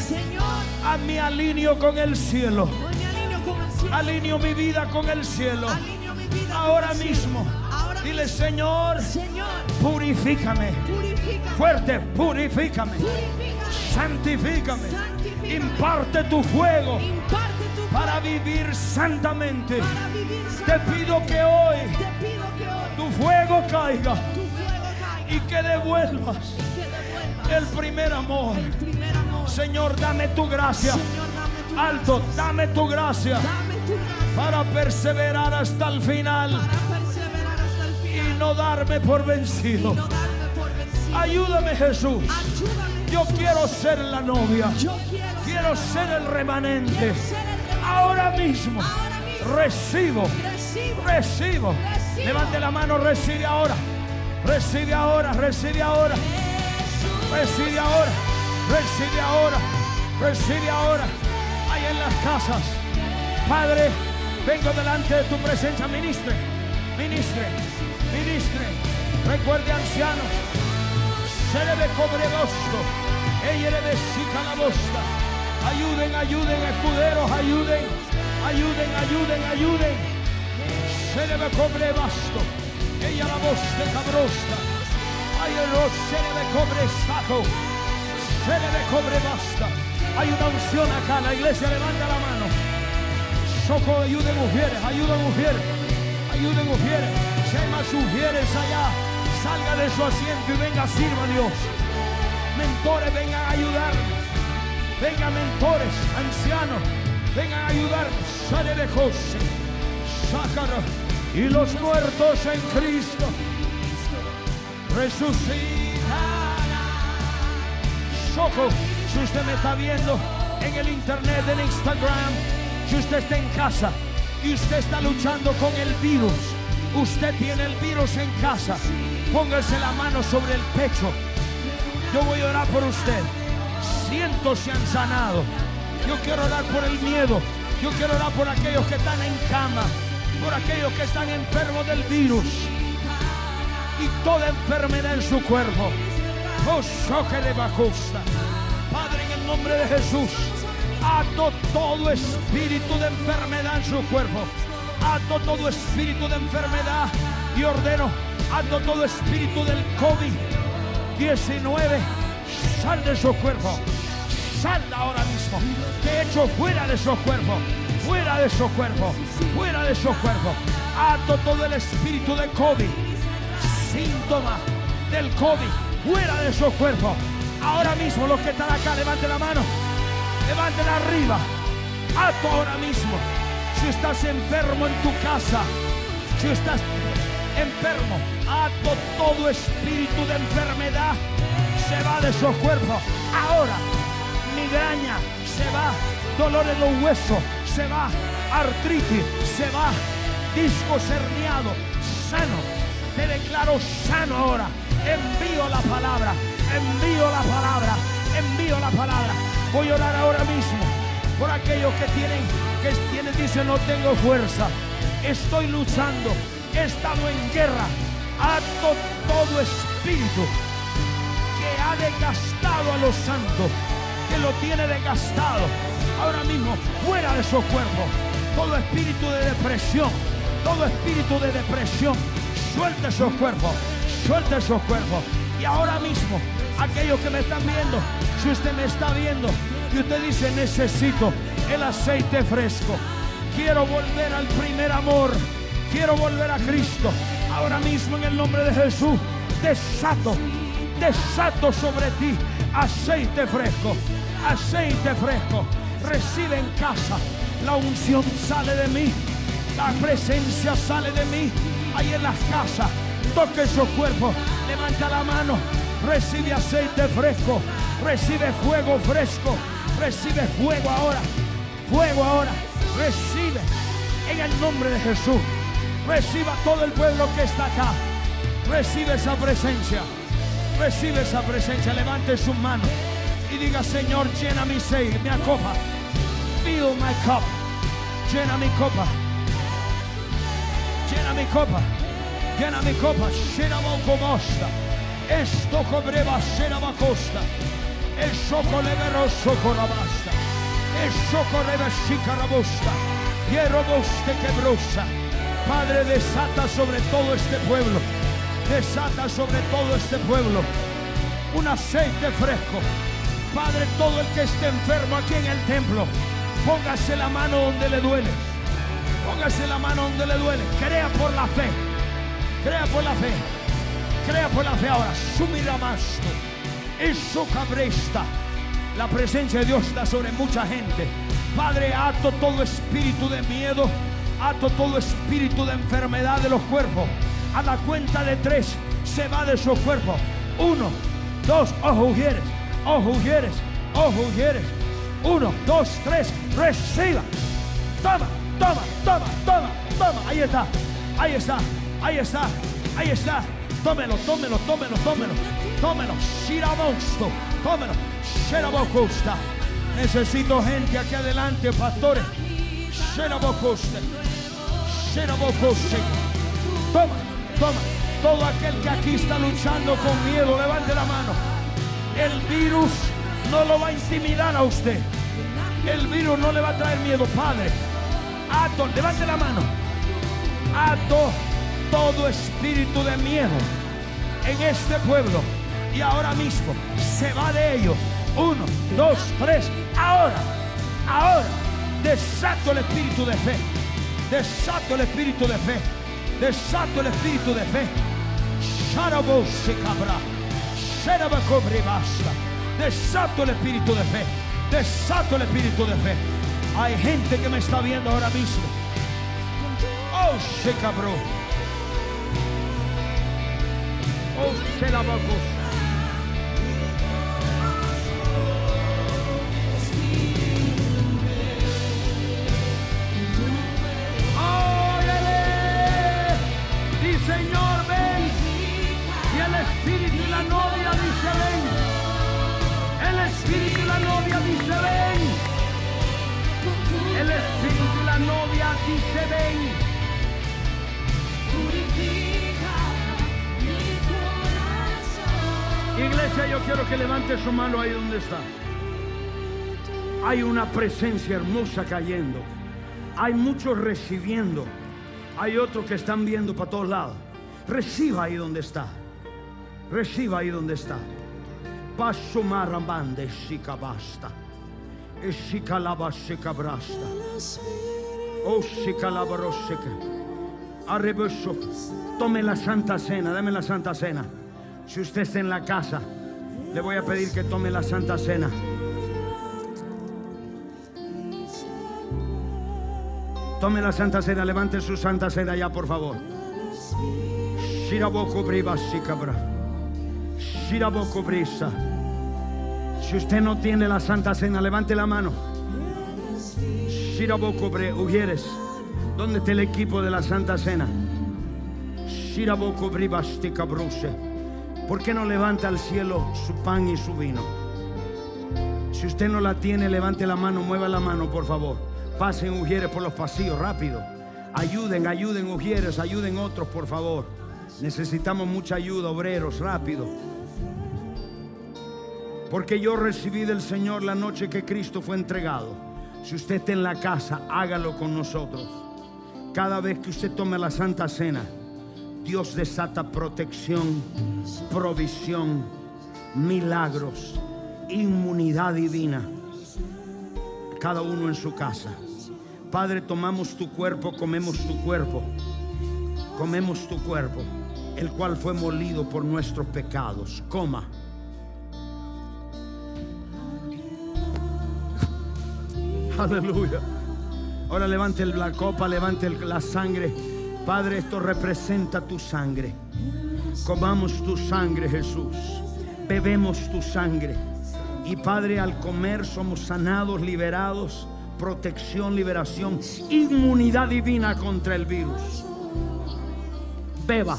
A: a mi alineo con el cielo.
B: alineo
A: mi vida con el cielo. Ahora mismo. Dile. Señor,
B: Señor,
A: purifícame. Fuerte, purifícame. Santifícame.
B: Santifícame.
A: Imparte tu fuego
B: Imparte tu
A: para vivir santamente.
B: para vivir
A: Te pido que hoy
B: Te pido que hoy
A: tu fuego caiga
B: tu fuego caiga
A: y que devuelvas
B: y que devuelvas
A: el primer amor.
B: el primer amor.
A: Señor, dame tu gracia.
B: Señor, dame tu
A: Alto,
B: gracia.
A: dame tu gracia
B: Dame tu gracia
A: para perseverar hasta el final
B: para
A: y no darme por vencido.
B: no darme por vencido.
A: Ayúdame Jesús.
B: Ayúdame.
A: Yo
B: Jesús.
A: quiero ser la novia.
B: Yo quiero
A: Quiero
B: ser,
A: ser el remanente.
B: ser el.
A: Ahora mismo
B: Ahora mismo.
A: recibo,
B: Recibo.
A: recibo.
B: Recibo.
A: Levante la mano, recibe ahora. Recibe ahora, recibe ahora. Recibe ahora, recibe ahora, recibe ahora. Ahí en las casas. Padre, vengo delante de tu presencia. Ministre, ministre, ministre. Recuerde ancianos. Se le ve cobre bosto. Ella sica la bosta. Ayuden, ayuden, escuderos, ayuden. Ayuden, ayuden, ayuden. Se le ve cobre basto. Ella la de cabrosta. Ay, el se le ve cobre saco. Se le ve cobre basta. Hay una unción acá. La iglesia levanta la mano. Soco, ayuden mujeres, ayuden mujeres, ayuden mujeres. Más mujeres allá, salga de su asiento y venga, sirva a Dios. Mentores, vengan a ayudarnos. Vengan mentores, ancianos, vengan a ayudarnos. Sale de José, sácalo. Y los muertos en Cristo resucitarán. Soco, si usted me está viendo en el internet, en Instagram, si usted está en casa y usted está luchando con el virus, usted tiene el virus en casa, póngase la mano sobre el pecho. Yo voy a orar por usted. Cientos se han sanado. Yo quiero orar por el miedo. Yo quiero orar por aquellos que están en cama, por aquellos que están enfermos del virus y toda enfermedad en su cuerpo. Oh, soque de bajusta. Padre, en el nombre de Jesús, ato todo espíritu de enfermedad en su cuerpo. Ato todo espíritu de enfermedad y ordeno, ato todo espíritu del COVID-19. Sal de su cuerpo. Sal ahora mismo. Te echo fuera de su cuerpo. Fuera de su cuerpo. Fuera de su cuerpo. Ato todo el espíritu de COVID síntoma del COVID fuera de su cuerpo. Ahora mismo los que están acá, levanten la mano, levanten arriba. Ato ahora mismo. Si estás enfermo en tu casa, si estás enfermo, ato todo espíritu de enfermedad se va de su cuerpo. Ahora, migraña se va, dolor en los huesos se va, artritis se va, disco herniado, sano. Te declaro sano ahora. Envío la palabra, envío la palabra, envío la palabra. Voy a orar ahora mismo por aquellos que tienen, que tienen, dicen no tengo fuerza. Estoy luchando, he estado en guerra. Ato todo espíritu que ha desgastado a los santos, que lo tiene desgastado. Ahora mismo, fuera de su cuerpo, todo espíritu de depresión, todo espíritu de depresión, suelte su cuerpo, suelte su cuerpo. Y ahora mismo, aquellos que me están viendo, si usted me está viendo y usted dice, necesito el aceite fresco, quiero volver al primer amor, quiero volver a Cristo. Ahora mismo en el nombre de Jesús, desato, desato sobre ti aceite fresco, aceite fresco. Recibe en casa, la unción sale de mí, la presencia sale de mí. Ahí en las casas, toque su cuerpo, levanta la mano, recibe aceite fresco, recibe fuego fresco, recibe fuego ahora, fuego ahora, recibe en el nombre de Jesús. Reciba todo el pueblo que está acá. Recibe esa presencia. Recibe esa presencia. Levante su mano y diga, Señor, llena mi sed, mi copa. Fill my cup. Llena mi copa. Llena mi copa. Llena mi copa. Shirabo mosta. Esto cobreba seraba costa. Eso colebero socorabasta. Eso correba shikarabosta. Hierro boste quebrosa. Padre, desata sobre todo este pueblo. Desata sobre todo este pueblo un aceite fresco. Padre, todo el que esté enfermo aquí en el templo, póngase la mano donde le duele. Póngase la mano donde le duele. Crea por la fe. Crea por la fe. Crea por la fe ahora. Masto. Eso cabresta. La presencia de Dios está sobre mucha gente. Padre, ato todo espíritu de miedo. Ato todo espíritu de enfermedad de los cuerpos. A la cuenta de tres se va de su cuerpo. Uno, dos, ojo ujieres, ojo ujieres, ojo ujieres. Uno, dos, tres, reciba. Toma, toma, toma, toma, toma. Ahí está, ahí está, ahí está, ahí está. Tómelo, tómelo, tómelo, tómelo, tómelo. Shiramonsto, tómelo. Shirabokusta. Necesito gente aquí adelante, pastores. Shirabokusta. Shirabokusta. Toma, toma. Todo aquel que aquí está luchando con miedo, levante la mano. El virus no lo va a intimidar a usted. El virus no le va a traer miedo, Padre. Ato, levante la mano. Ato todo espíritu de miedo en este pueblo. Y ahora mismo se va de ellos. Uno, dos, tres. Ahora, ahora, desato el espíritu de fe. Desato el espíritu de fe. Desato el espíritu de fe. Se basta. Desato el espíritu de fe. Desato el espíritu de fe. Hay gente que me está viendo ahora mismo. Oh, se cabró. Oh, se la Señor, ven. Y el Espíritu y la novia dice ven. El Espíritu y la novia dice ven. El Espíritu y la novia dice ven. Iglesia, yo quiero que levante su mano ahí donde está. Hay una presencia hermosa cayendo. Hay muchos recibiendo. Hay otros que están viendo para todos lados. Reciba ahí donde está. Reciba ahí donde está. Paso marambande basta. Eshikalaba brasta. Oh shikalabaroseka. Arrebeso. Tome la santa cena. Dame la santa cena. Si usted está en la casa, le voy a pedir que tome la santa cena. Tome la santa cena, levante su santa cena ya, por favor. Si usted no tiene la santa cena, levante la mano. Shiraboko bre, Ujieres. ¿Dónde está el equipo de la santa cena? Shiraboko briba shikabruse. ¿Por qué no levanta al cielo su pan y su vino? Si usted no la tiene, levante la mano, mueva la mano, por favor. Pasen Ujieres por los pasillos, rápido. Ayuden, ayuden Ujieres, ayuden otros, por favor. Necesitamos mucha ayuda, obreros, rápido. Porque yo recibí del Señor la noche que Cristo fue entregado. Si usted está en la casa, hágalo con nosotros. Cada vez que usted tome la Santa Cena, Dios desata protección, provisión, milagros, inmunidad divina. Cada uno en su casa. Padre, tomamos tu cuerpo, comemos tu cuerpo. Comemos tu cuerpo, el cual fue molido por nuestros pecados. Coma. Aleluya. Ahora levante la copa, levante la sangre. Padre, esto representa tu sangre. Comamos tu sangre, Jesús. Bebemos tu sangre. Y Padre, al comer somos sanados, liberados, protección, liberación, inmunidad divina contra el virus. Beba.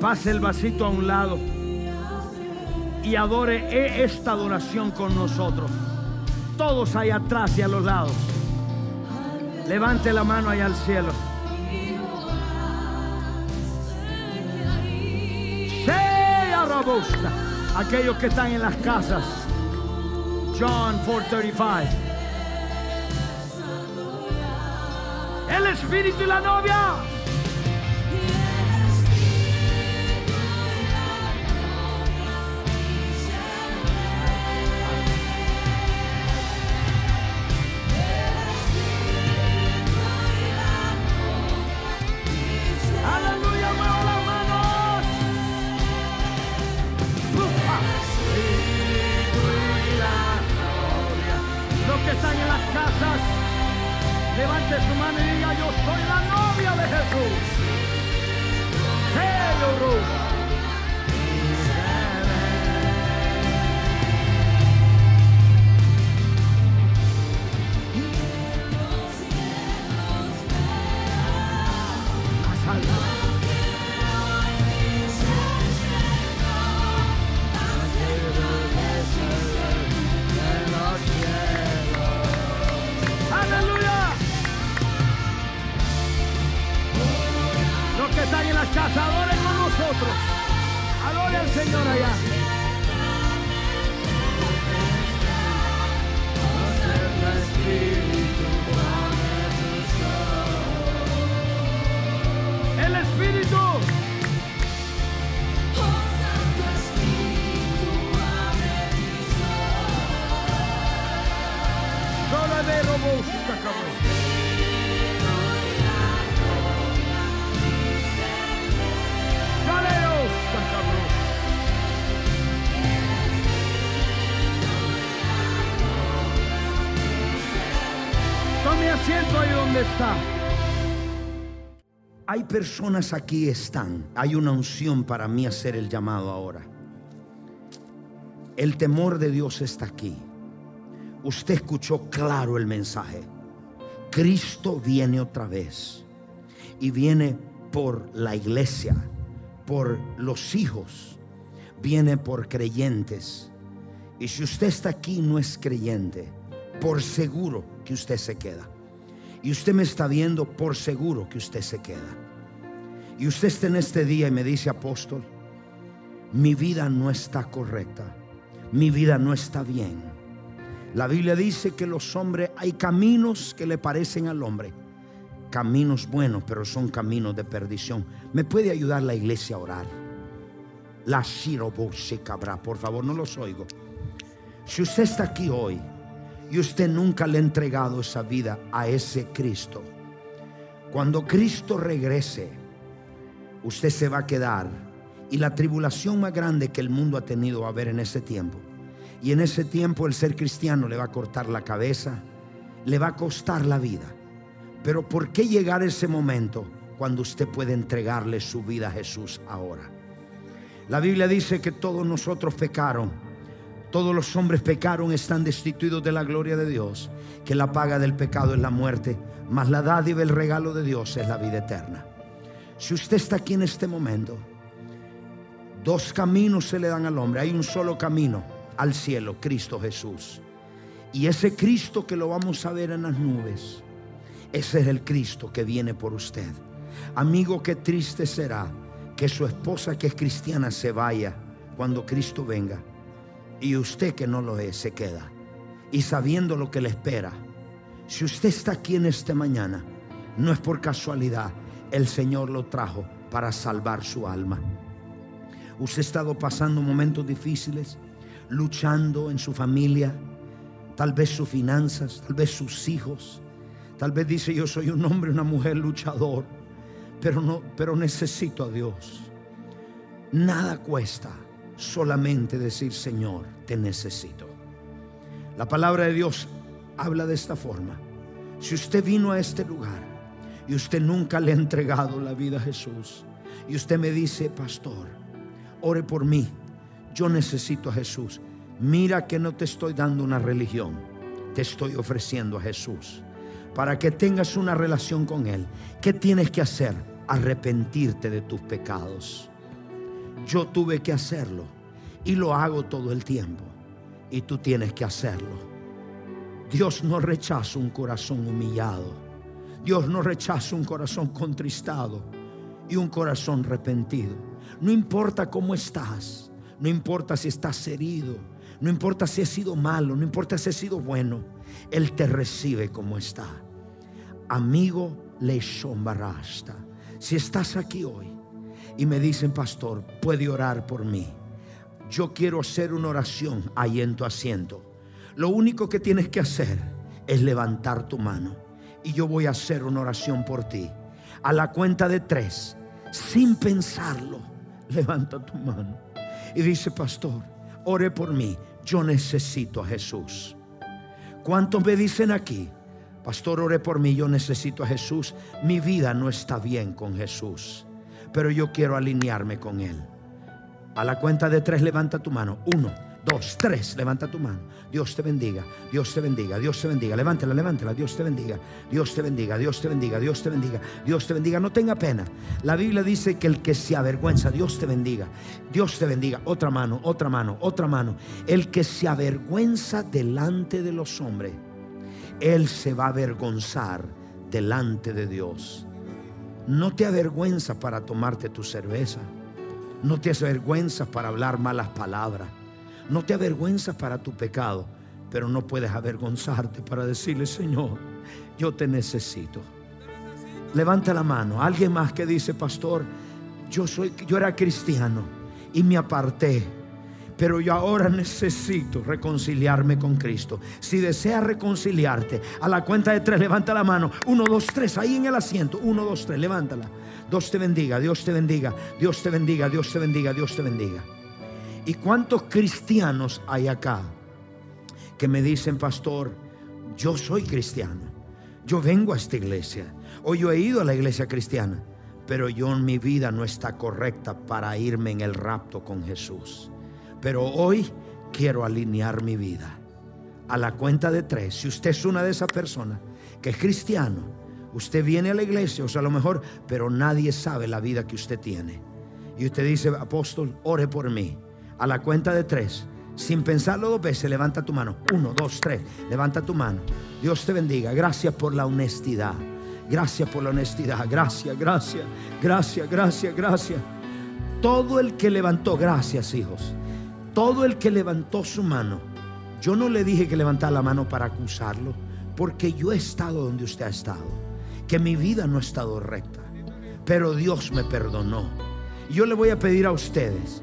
A: Pase el vasito a un lado y adore esta adoración con nosotros. Todos ahí atrás y a los lados.
B: Levante la mano allá al cielo. Sea robusta. Aquellos que están en las casas. John 4:35. El espíritu y la novia.
A: Hay personas aquí están. Hay una unción para mí hacer el llamado ahora. El temor de Dios está aquí. Usted escuchó claro el mensaje. Cristo viene otra vez. Y viene por la iglesia, por los hijos. Viene por creyentes. Y si usted está aquí no es creyente, por seguro que usted se queda. Y usted me está viendo, por seguro que usted se queda. Y usted está en este día y me dice, apóstol, mi vida no está correcta. Mi vida no está bien. La Biblia dice que los hombres, hay caminos que le parecen al hombre. Caminos buenos, pero son caminos de perdición. ¿Me puede ayudar la iglesia a orar? La Shiroboshe cabra, por favor, no los oigo. Si usted está aquí hoy y usted nunca le ha entregado esa vida a ese Cristo, cuando Cristo regrese, usted se va a quedar y la tribulación más grande que el mundo ha tenido va a haber en ese tiempo. Y en ese tiempo el ser cristiano le va a cortar la cabeza, le va a costar la vida. Pero ¿por qué llegar ese momento cuando usted puede entregarle su vida a Jesús ahora? La Biblia dice que todos nosotros pecaron. Todos los hombres pecaron, están destituidos de la gloria de Dios, que la paga del pecado es la muerte, mas la dádiva, el regalo de Dios es la vida eterna. Si usted está aquí en este momento, dos caminos se le dan al hombre, hay un solo camino al cielo, Cristo Jesús. Y ese Cristo que lo vamos a ver en las nubes, ese es el Cristo que viene por usted. Amigo, qué triste será que su esposa que es cristiana se vaya cuando Cristo venga y usted que no lo es se queda. Y sabiendo lo que le espera, si usted está aquí en esta mañana, no es por casualidad, el Señor lo trajo para salvar su alma. Usted ha estado pasando momentos difíciles, luchando en su familia, tal vez sus finanzas, tal vez sus hijos. Tal vez dice yo soy un hombre, una mujer luchador, pero no, pero necesito a Dios. Nada cuesta solamente decir, Señor, te necesito. La palabra de Dios habla de esta forma. Si usted vino a este lugar y usted nunca le ha entregado la vida a Jesús, y usted me dice, pastor, ore por mí, yo necesito a Jesús. Mira que no te estoy dando una religión, te estoy ofreciendo a Jesús. Para que tengas una relación con Él, ¿qué tienes que hacer? Arrepentirte de tus pecados. Yo tuve que hacerlo y lo hago todo el tiempo. Y tú tienes que hacerlo. Dios no rechaza un corazón humillado. Dios no rechaza un corazón contristado y un corazón arrepentido. No importa cómo estás, no importa si estás herido, no importa si has sido malo, no importa si has sido bueno, Él te recibe como está. Amigo le barrasta. Si estás aquí hoy y me dicen, pastor, puede orar por mí. Yo quiero hacer una oración ahí en tu asiento. Lo único que tienes que hacer es levantar tu mano y yo voy a hacer una oración por ti. A la cuenta de tres, sin pensarlo, levanta tu mano y dice, pastor, ore por mí, yo necesito a Jesús. ¿Cuántos me dicen aquí? Pastor, ore por mí, yo necesito a Jesús. Mi vida no está bien con Jesús, pero yo quiero alinearme con Él. A la cuenta de tres, levanta tu mano. Uno, dos, tres, levanta tu mano. Dios te bendiga, Dios te bendiga, Dios te bendiga. Levántela, levántela, Dios te bendiga, Dios te bendiga, Dios te bendiga, Dios te bendiga, Dios te bendiga. No tenga pena. La Biblia dice que el que se avergüenza, Dios te bendiga, Dios te bendiga. Otra mano, otra mano, otra mano. El que se avergüenza delante de los hombres, él se va a avergonzar delante de Dios. No te avergüenza para tomarte tu cerveza. No te avergüenzas para hablar malas palabras. No te avergüenzas para tu pecado, pero no puedes avergonzarte para decirle, Señor, yo te necesito. Levanta la mano. Alguien más que dice, pastor, yo soy, yo era cristiano y me aparté, pero yo ahora necesito reconciliarme con Cristo. Si deseas reconciliarte, a la cuenta de tres, levanta la mano. Uno, dos, tres, ahí en el asiento. Uno, dos, tres, levántala. Dios te bendiga, Dios te bendiga, Dios te bendiga, Dios te bendiga, Dios te bendiga. ¿Y cuántos cristianos hay acá que me dicen, pastor, yo soy cristiano, yo vengo a esta iglesia, o yo he ido a la iglesia cristiana, pero yo en mi vida no está correcta para irme en el rapto con Jesús. Pero hoy quiero alinear mi vida. A la cuenta de tres, si usted es una de esas personas que es cristiano, usted viene a la iglesia, o sea, a lo mejor, pero nadie sabe la vida que usted tiene. Y usted dice, apóstol, ore por mí. A la cuenta de tres, sin pensarlo dos veces, levanta tu mano. Uno, dos, tres, levanta tu mano. Dios te bendiga. Gracias por la honestidad. Gracias por la honestidad. Gracias, gracias, gracias, gracias, gracias. Todo el que levantó, gracias hijos. Todo el que levantó su mano. Yo no le dije que levantara la mano para acusarlo, porque yo he estado donde usted ha estado. Que mi vida no ha estado recta. Pero Dios me perdonó. Yo le voy a pedir a ustedes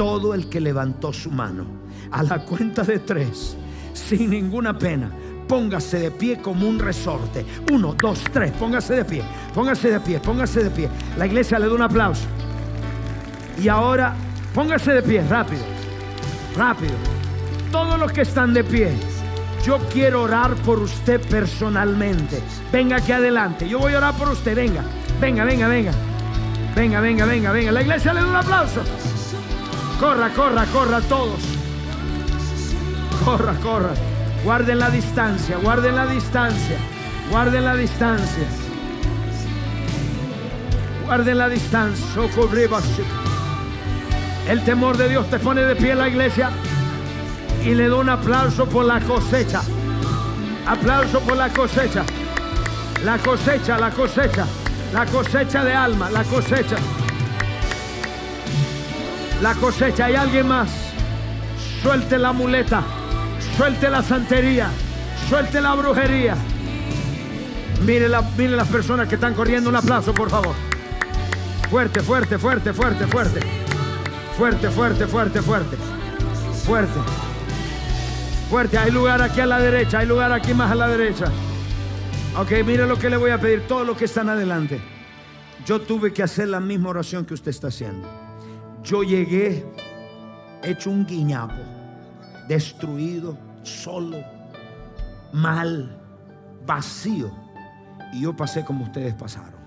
A: todo el que levantó su mano. A la cuenta de tres, sin ninguna pena, póngase de pie como un resorte. Uno, dos, tres, póngase de pie, póngase de pie, póngase de pie. La iglesia le da un aplauso. Y ahora, póngase de pie, rápido, rápido. Todos los que están de pie, yo quiero orar por usted personalmente. Venga aquí adelante, yo voy a orar por usted, venga, venga, venga, venga. Venga, venga, venga, venga. La iglesia le da un aplauso. Corra, corra, corra todos. Corra, corra. Guarden la distancia, guarden la distancia. Guarden la distancia. Guarden la distancia. El temor de Dios te pone de pie en la iglesia y le da un aplauso por la cosecha. Aplauso por la cosecha. La cosecha, la cosecha. La cosecha de alma, la cosecha. La cosecha. ¿Hay alguien más? Suelte la muleta. Suelte la santería. Suelte la brujería. Mire, la, mire las personas que están corriendo. Un aplauso, por favor. Fuerte, fuerte, fuerte, fuerte, fuerte. Fuerte, fuerte, fuerte, fuerte. Fuerte. Fuerte. Hay lugar aquí a la derecha. Hay lugar aquí más a la derecha. Ok, mire lo que le voy a pedir. Todos los que están adelante. Yo tuve que hacer la misma oración que usted está haciendo. Yo llegué hecho un guiñapo, destruido, solo, mal, vacío. Y yo pasé como ustedes pasaron.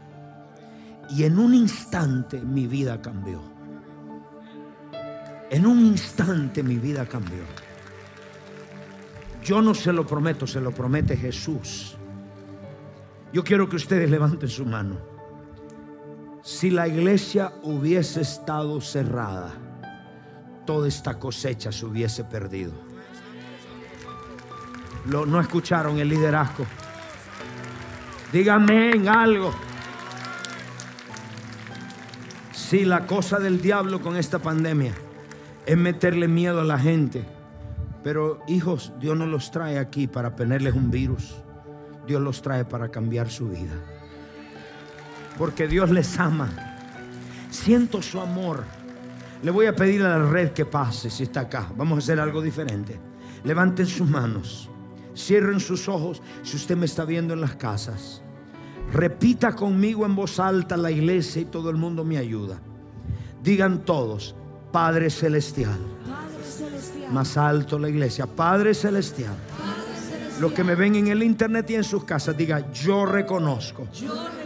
A: Y en un instante mi vida cambió. En un instante mi vida cambió. Yo no se lo prometo, se lo promete Jesús. Yo quiero que ustedes levanten su mano. Si la iglesia hubiese estado cerrada, toda esta cosecha se hubiese perdido. No escucharon el liderazgo. Dígame en algo. Si la cosa del diablo con esta pandemia es meterle miedo a la gente. Pero hijos, Dios no los trae aquí para ponerles un virus. Dios los trae para cambiar su vida. Porque Dios les ama. Siento su amor. Le voy a pedir a la red que pase si está acá. Vamos a hacer algo diferente. Levanten sus manos. Cierren sus ojos si usted me está viendo en las casas. Repita conmigo en voz alta la iglesia y todo el mundo me ayuda. Digan todos, Padre Celestial.
B: Padre celestial,
A: Más alto la iglesia, Padre Celestial.
B: Padre celestial,
A: Los que me ven en el internet y en sus casas, diga, yo reconozco
B: yo reconozco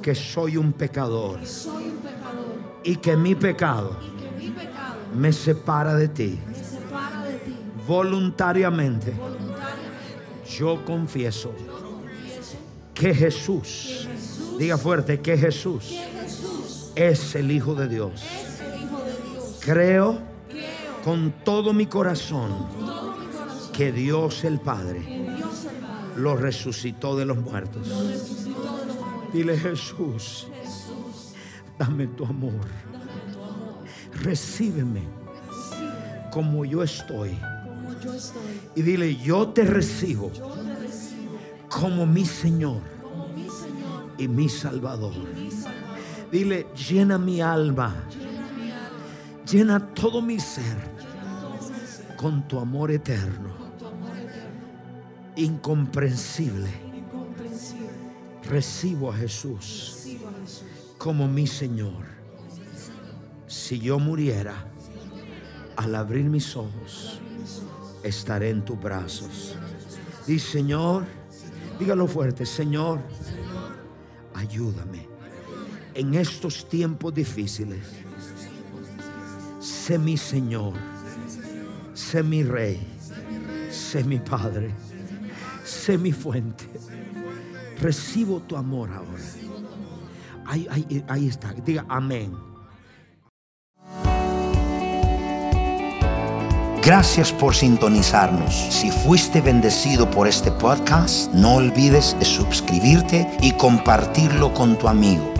A: que soy un pecador
B: que soy un pecador
A: y que mi pecado
B: y que mi pecado
A: me separa de ti.
B: me separa de ti.
A: Voluntariamente
B: Voluntariamente
A: yo confieso
B: confieso
A: que Jesús,
B: Jesús,
A: diga fuerte, que Jesús
B: que Jesús
A: es el Hijo de Dios.
B: es el Hijo de Dios.
A: Creo
B: Creo
A: con todo mi corazón
B: con todo mi corazón
A: que Dios el Padre
B: que Dios el Padre
A: lo resucitó de los muertos.
B: lo resucitó de los muertos.
A: Dile Jesús, dame tu amor. Recíbeme como yo estoy. Y dile, yo te recibo como mi Señor y mi Salvador. Dile, llena mi alma,
B: Llena
A: todo mi ser con tu amor eterno, incomprensible. Recibo a Jesús como mi Señor. Si yo muriera, al abrir mis ojos, estaré en tus brazos. Di, Señor, dígalo fuerte, Señor, ayúdame en estos tiempos difíciles. Sé mi Señor, sé mi Rey, sé mi Padre, sé mi fuente. Recibo tu amor ahora. Ahí, está, diga amén.
C: Gracias por sintonizarnos. Si fuiste bendecido por este podcast, no olvides de suscribirte y compartirlo con tu amigo.